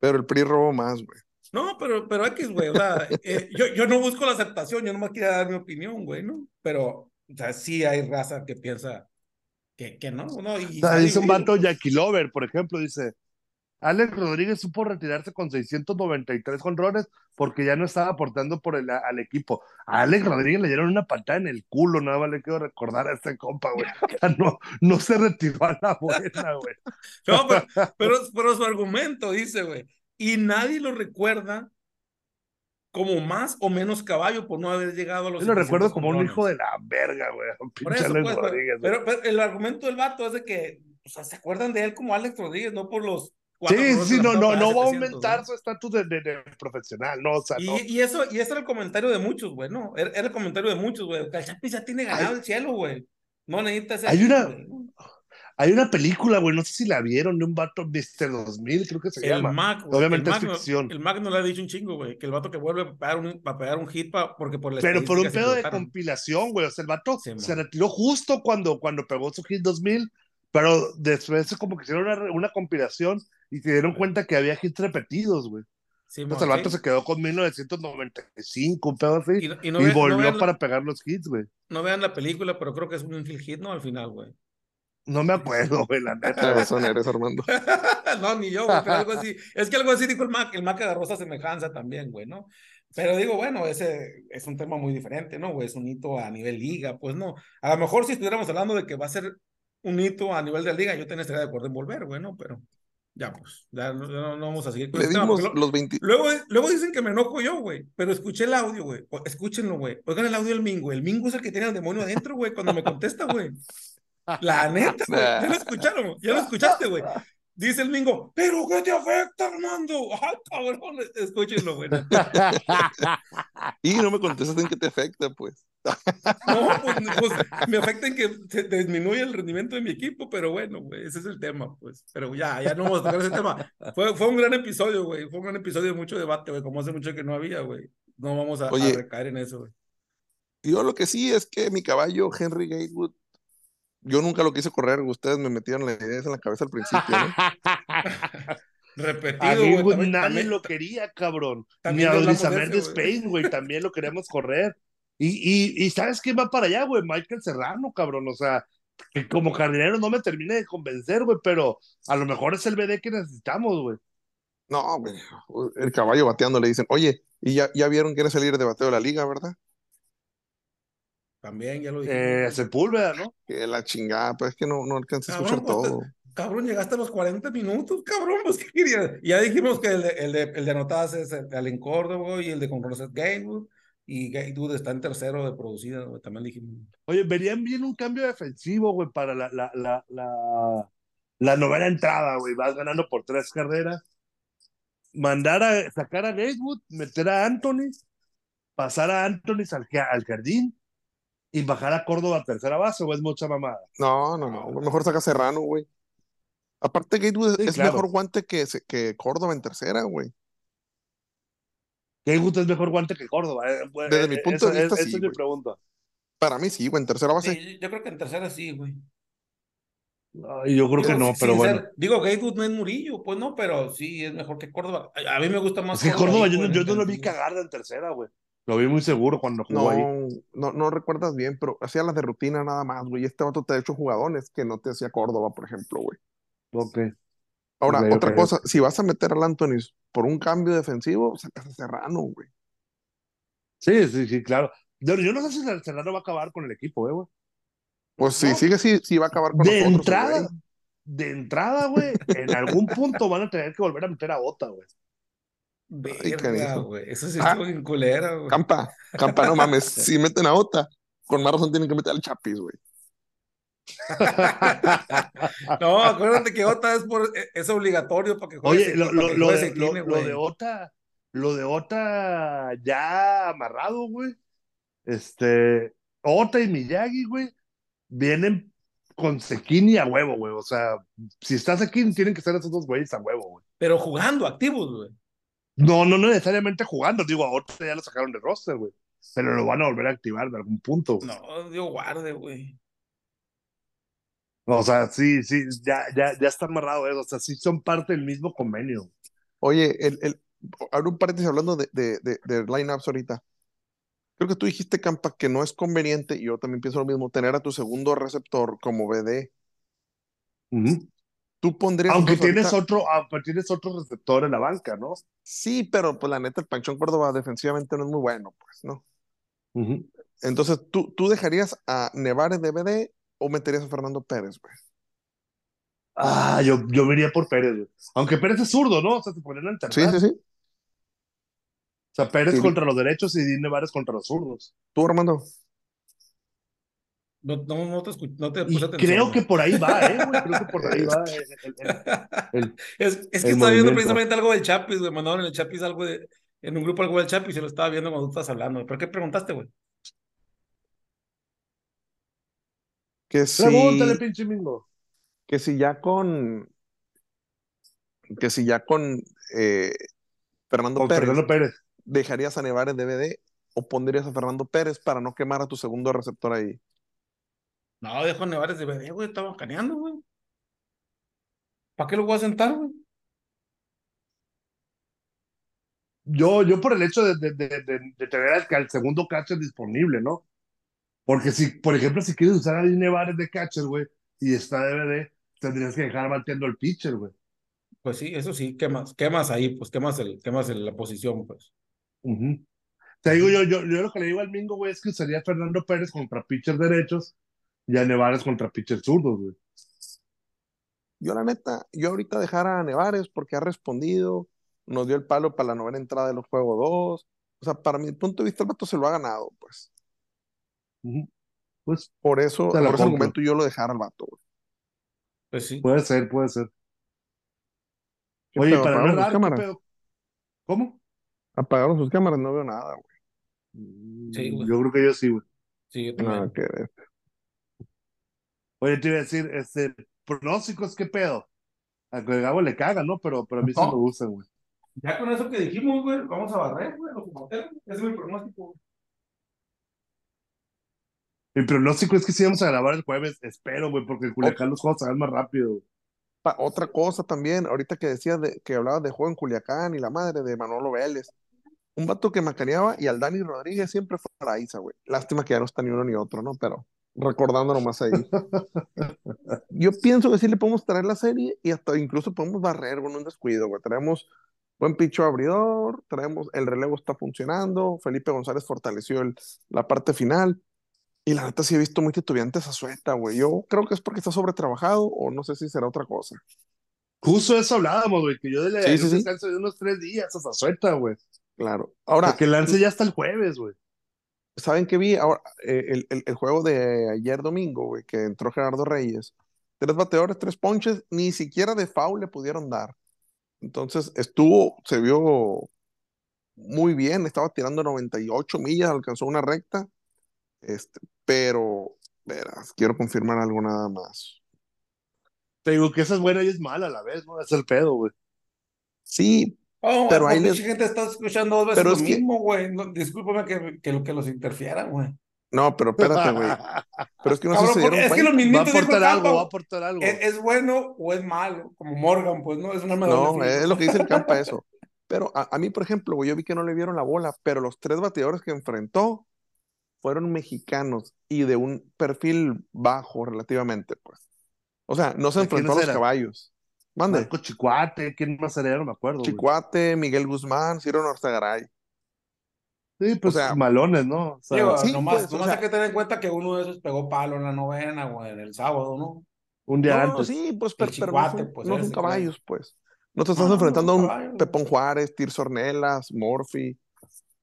Pero el PRI robó más, güey. No, pero, pero X, güey, o sea, eh, yo, yo no busco la aceptación, yo no me quiero dar mi opinión, güey, ¿no? Pero, o sea, sí hay raza que piensa que, que no, ¿no? Y, o sea, dice un vato Jackie Lover, por ejemplo, dice, Alex Rodríguez supo retirarse con 693 honrones porque ya no estaba aportando por el, al equipo. A Alex Rodríguez le dieron una patada en el culo, nada más le quiero recordar a este compa, güey. No, no se retiró a la buena, güey. No, pero, pero, pero su argumento dice, güey, y nadie lo recuerda como más o menos caballo por no haber llegado a los. Yo lo recuerdo como un hijo de la verga, güey. Por eso, pues, Rodríguez, pero, pero, el argumento del vato es de que, o sea, se acuerdan de él como Alex Rodríguez, no por los. Sí, sí, no, no, no va a aumentar ¿no? su estatus de, de, de, profesional, no, o sea, y, no. y, eso, y ese era el comentario de muchos, güey, ¿no? Era, era el comentario de muchos, güey. El Chapis ya tiene ganado Ay. el cielo, güey. No necesita ese. Hay una. Hay una película, güey, no sé si la vieron, de un vato Mr. 2000, creo que se el llama. Mac, Obviamente el es Mac, ficción. El Mac no le ha dicho un chingo, güey, que el vato que vuelve a pegar un, para pegar un hit pa, porque por la Pero por un pedo de compilación, güey, o sea, el vato sí, se retiró justo cuando, cuando pegó su hit 2000, pero después como que hicieron una, una compilación y se dieron cuenta que había hits repetidos, güey. Sí, Entonces el vato sí. se quedó con 1995, un pedo así, Y, y, y, no ve, volvió no para la, pegar los hits, güey. No vean la película, pero creo que es un infield hit, ¿no? Al final, güey. No me acuerdo, güey, la neta. razón eres, Armando. no, ni yo, güey, pero algo así. Es que algo así dijo el Mac, el Mac agarró esa semejanza también, güey, ¿no? Pero digo, bueno, ese es un tema muy diferente, ¿no, güey? Es un hito a nivel liga, pues no. A lo mejor si estuviéramos hablando de que va a ser un hito a nivel de liga, yo también estaría de acuerdo en volver, güey, ¿no? Pero ya, pues, ya no, no, no vamos a seguir con Le dimos lo, los 20. Luego, luego dicen que me enojo yo, güey, pero escuché el audio, güey. Escúchenlo, güey. Oigan el audio del Mingo. El Mingo es el que tiene el demonio adentro, güey, cuando me contesta, güey. La neta, güey. Ya lo escucharon, ya lo escuchaste, güey. Dice el Mingo, ¿pero qué te afecta, Armando? ¡Ay, cabrón! Escúchenlo, güey. y no me contestas en qué te afecta, pues. No, pues, pues, me afecta en que se disminuye el rendimiento de mi equipo, pero bueno, güey, ese es el tema, pues. Pero ya, ya no vamos a tocar ese tema. Fue, fue un gran episodio, güey. Fue un gran episodio de mucho debate, güey, como hace mucho que no había, güey. No vamos a, Oye, a recaer en eso, güey. Yo lo que sí es que mi caballo, Henry Gatewood, yo nunca lo quise correr, ustedes me metieron la idea en la cabeza al principio, ¿no? Repetido, güey. Nadie también, lo quería, cabrón. Ni a de Spain, güey, también lo queríamos correr. Y, y, y ¿sabes quién va para allá, güey? Michael Serrano, cabrón. O sea, que como jardinero no me termine de convencer, güey, pero a lo mejor es el BD que necesitamos, güey. No, güey. El caballo bateando le dicen, oye, y ya, ya vieron quién es el líder de bateo de la liga, ¿verdad? También, ya lo dije. Eh, Sepúlveda, ¿no? Que la chingada, pues es que no, no alcancé a escuchar pues, todo. Te, cabrón, llegaste a los 40 minutos, cabrón, pues qué querías. Ya dijimos que el de, el de, el de anotadas es el Allen Córdoba y el de Conrones es Gatewood. Y Gatewood está en tercero de producida, güey, también dijimos. Oye, verían bien un cambio defensivo, güey, para la, la, la, la, la novena entrada, güey. Vas ganando por tres carreras. Mandar a sacar a Gatewood, meter a Anthony, pasar a Anthony al, al jardín y bajar a Córdoba a tercera base o es mucha mamada. No, no, no. Mejor saca Serrano, güey. Aparte, Gatewood sí, es claro. mejor guante que, que Córdoba en tercera, güey. Gatewood es mejor guante que Córdoba. Eh, Desde eh, mi punto esa, de vista, esa sí, es mi pregunta. Para mí sí, güey, en tercera base. Sí, yo creo que en tercera sí, güey. Ay, yo creo digo, que no, pero bueno. Ser, digo, Gatewood no es Murillo, pues no, pero sí es mejor que Córdoba. A, a mí me gusta más. Es que Córdoba, Córdoba yo, yo no lo vi cagar en tercera, güey. Lo vi muy seguro cuando jugó no, ahí. No, no recuerdas bien, pero hacía las de rutina nada más, güey. Este vato te ha hecho jugadores que no te hacía Córdoba, por ejemplo, güey. Ok. Ahora, okay, otra okay. cosa, si vas a meter al Anthony por un cambio defensivo, sacas a Serrano, güey. Sí, sí, sí, claro. Yo, yo, no sé si Serrano va a acabar con el equipo, eh, güey. Pues sí, no. sigue, sí, sí va a acabar con de nosotros. Entrada, güey. de entrada, güey, en algún punto van a tener que volver a meter a Bota, güey. Verga, güey. Eso sí estuvo ah, culera, güey. Campa, Campa, no mames. si meten a Ota, con más razón tienen que meter al Chapis, güey. no, acuérdate que Ota es, por, es obligatorio para que juegue. Oye, lo, lo, lo, de, lo, lo, de Ota, lo de Ota ya amarrado, güey. Este, Ota y Miyagi, güey, vienen con Sekini a huevo, güey. O sea, si está Sekini, tienen que ser esos dos güeyes a huevo, güey. Pero jugando, activos, güey. No, no necesariamente jugando. Digo, a Ota ya lo sacaron de roster, güey. Pero lo van a volver a activar de algún punto. güey. No, digo, guarde, güey. O sea, sí, sí, ya, ya, ya está amarrado eso. O sea, sí son parte del mismo convenio. Oye, el, el, abro un paréntesis hablando de, de, de, de lineups ahorita. Creo que tú dijiste, Campa, que no es conveniente, y yo también pienso lo mismo, tener a tu segundo receptor como BD. Ujú. Tú pondrías. Aunque tienes ahorita- otro, aunque tienes otro receptor en la banca, ¿no? Sí, pero pues la neta, el Panchón Córdoba defensivamente no es muy bueno, pues, ¿no? Entonces, ¿tú, tú dejarías a Nevares de BD o meterías a Fernando Pérez, güey? Ah, yo, yo me iría por Pérez, güey. Aunque Pérez es zurdo, ¿no? O sea, se ponen a Sí, alternar. sí, sí. O sea, Pérez Sí. contra los derechos y Dine Vares contra los zurdos. Tú, Armando. No, no, no te, escu- no te Y puse atención. creo que por ahí va, ¿eh, güey? Creo que por ahí va. el- el- el- el- Es, es que estaba viendo precisamente algo del Chapis, güey. Mandaron en el Chapis algo de. En un grupo algo del Chapis y lo estaba viendo cuando tú estabas hablando. ¿Pero qué preguntaste, güey? Que si, Pregúntale, pinche mingo. que si ya con. Que si ya con eh, Fernando Con Pérez Fernando Pérez. dejarías a Nevares de BD o pondrías a Fernando Pérez para no quemar a tu segundo receptor ahí. No, dejo a Nevares de bebé, güey. Estaba caneando, güey. ¿Para qué lo voy a sentar, güey? Yo, yo por el hecho de, de, de, de- de tener al, al segundo catcher disponible, ¿no? Porque si, por ejemplo, si quieres usar a Dine Vares de catcher, güey, y está DVD, tendrías que dejar bateando el pitcher, güey. Pues sí, eso sí, ¿qué más? ¿Qué más ahí? Pues qué más el, qué más el- la posición, pues. Ujú. Te digo, yo, yo, yo lo que le digo al Mingo, güey, es que usaría Fernando Pérez contra pitchers derechos y a Nevares contra pitchers zurdos, güey. Yo, la neta, yo ahorita dejar a Nevares porque ha respondido, nos dio el palo para la novena entrada de los juegos 2. O sea, para mi punto de vista, el vato se lo ha ganado, pues. Pues Por eso, por ese argumento yo lo dejara al vato, güey. Pues sí. puede ser, puede ser. ¿Qué Oye, pedo? para no ¿Apagaron sus errar, ¿qué cámaras? pedo? ¿Cómo? Apagaron sus cámaras, no veo nada, güey. Sí, güey. Yo creo que yo sí, güey. Sí, yo también. Nada que. Oye, te iba a decir, este, pronósticos, ¿qué pedo? A que el Gabo le caga, ¿no? Pero, pero a mí sí me gustan, güey. Ya con eso que dijimos, güey, vamos a barrer, güey, los moteros. Ese es mi pronóstico, güey. Mi pronóstico es que sí vamos a grabar el jueves, espero, güey, porque en Culiacán los juegos se van más rápido. güey. Pa- otra cosa también, ahorita que decías de, que hablabas de juego en Culiacán y la madre de Manolo Vélez. Un vato que macaneaba y al Dani Rodríguez siempre fue para Isa, güey. Lástima que ya no está ni uno ni otro, ¿no? Pero recordando nomás ahí. Yo pienso que sí le podemos traer la serie y hasta incluso podemos barrer con un descuido, güey. Traemos buen picho abridor, traemos el relevo está funcionando, Felipe González fortaleció el- la parte final. Y la neta sí he visto muy titubeante esa sueta, güey. Yo creo que es porque está sobretrabajado o no sé si será otra cosa. Justo eso hablábamos, güey, que yo le Sí, sí, de unos tres días a esa suelta, güey. Claro. Ahora, Para que lance ya hasta el jueves, güey. ¿Saben qué vi? Ahora, eh, el, el- el juego de ayer domingo, güey, que entró Gerardo Reyes. Tres bateadores, tres ponches, ni siquiera de foul le pudieron dar. Entonces estuvo, se vio muy bien, estaba tirando 98 millas, alcanzó una recta. Este, pero, verás, quiero confirmar algo nada más. Te digo que esa es buena y es mala a la vez, ¿no? Es el pedo, güey. Sí, Oh, Pero ahí les- gente está escuchando dos veces Pero lo mismo, güey. No, discúlpame que, que, lo- que los interfiera, güey. no, pero espérate, güey. Pero es que no sé Cabrón, si se dieron es que cuenta. los Va a aportar algo, va a aportar algo. ¿Es, es bueno o es malo? Como Morgan, pues, ¿no? Es una. No, es lo que dice el Campa eso. Pero a, a mí, por ejemplo, güey, yo vi que no le vieron la bola, pero los tres bateadores que enfrentó fueron mexicanos y de un perfil bajo relativamente, pues. O sea, no se ¿De enfrentó a los eran? caballos. Mande. Marco Chicuate, ¿quién más sería? No me acuerdo. güey. Chicuate, Miguel Guzmán, Ciro Nortegaray. Sí, pues o sea, malones, ¿no? O sea, Digo, sí, nomás, pues, o nomás sea- hay que tener en cuenta que uno de esos pegó palo en la novena, güey, en el sábado, ¿no? un día No, no, antes. sí, pues, pero, pero no Chicuate, pues, no son claro. caballos, pues. No te estás No, no, enfrentando no a un. Pepón Juárez, Tirso Ornelas, Morphy.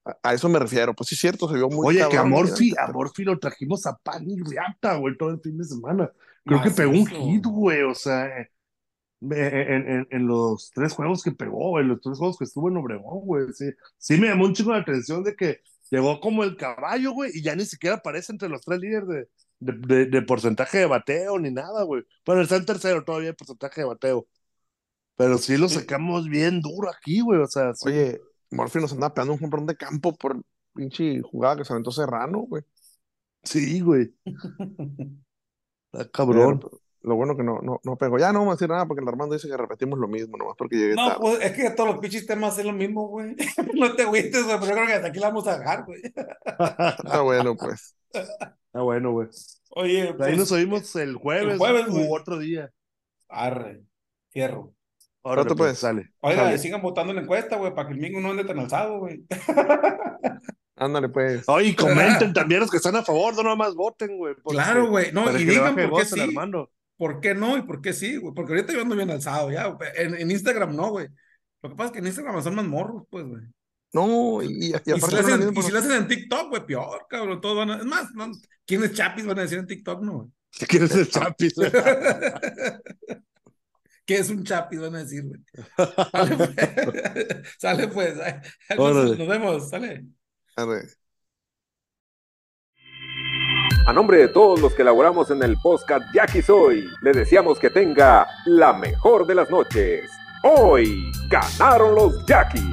A, a eso me refiero. Pues sí, es cierto, se vio muy Oye, que a Morphy, a Morphy lo trajimos a pan y riata, güey, todo el fin de semana. Creo que Macizo. pegó un hit, güey, o sea, eh, En, en, en, los tres juegos que pegó, en los tres juegos que estuvo en Obregón, güey. Sí, sí me llamó un chingo la atención de que llegó como el caballo, güey, y ya ni siquiera aparece entre los tres líderes de, de, de, porcentaje de bateo ni nada, güey. Bueno, está en tercero todavía el porcentaje de bateo. Pero sí lo sacamos bien duro aquí, güey. O sea, Oye, Morphy nos anda pegando un comprón de campo por pinche jugada que se aventó Serrano, güey. Sí, güey. Está cabrón. Lo bueno que no, no, no pegó. Ya no vamos a decir nada porque el Armando dice que repetimos lo mismo, nomás porque llegué No, pues es que todos los pinches temas es lo mismo, güey. no te agüites, güey, pero yo creo que hasta aquí la vamos a dejar, güey. Está bueno, pues. Está bueno, güey. Oye, pues, Ahí nos oímos el jueves, el jueves u otro día. Arre, fierro. Ahora te puedes, sale. Oiga, sigan votando en la encuesta, güey, para que el mingo no ande tan alzado, güey. Ándale, pues. Oye, comenten también los que están a favor, no nomás voten, güey. Claro, güey. No, y digan por qué sí. ¿Por qué no y por qué sí, güey? Porque ahorita yo ando bien alzado ya. En, en Instagram no, güey. Lo que pasa es que en Instagram son más morros, pues, güey. No, y, y, y, si, lo hacen, y si lo hacen en TikTok, güey, peor, cabrón. Todos van a... Es más, no, ¿quién es Chapis? Van a decir en TikTok, no, güey. ¿Quién es el Chapis? ¿Qué es un chapis? Van a decir, güey. Sale pues. sale pues. Nos, nos vemos, sale. A ver. A nombre de todos los que elaboramos en el podcast Jackie Soy, le deseamos que tenga la mejor de las noches. Hoy ganaron los Jackies.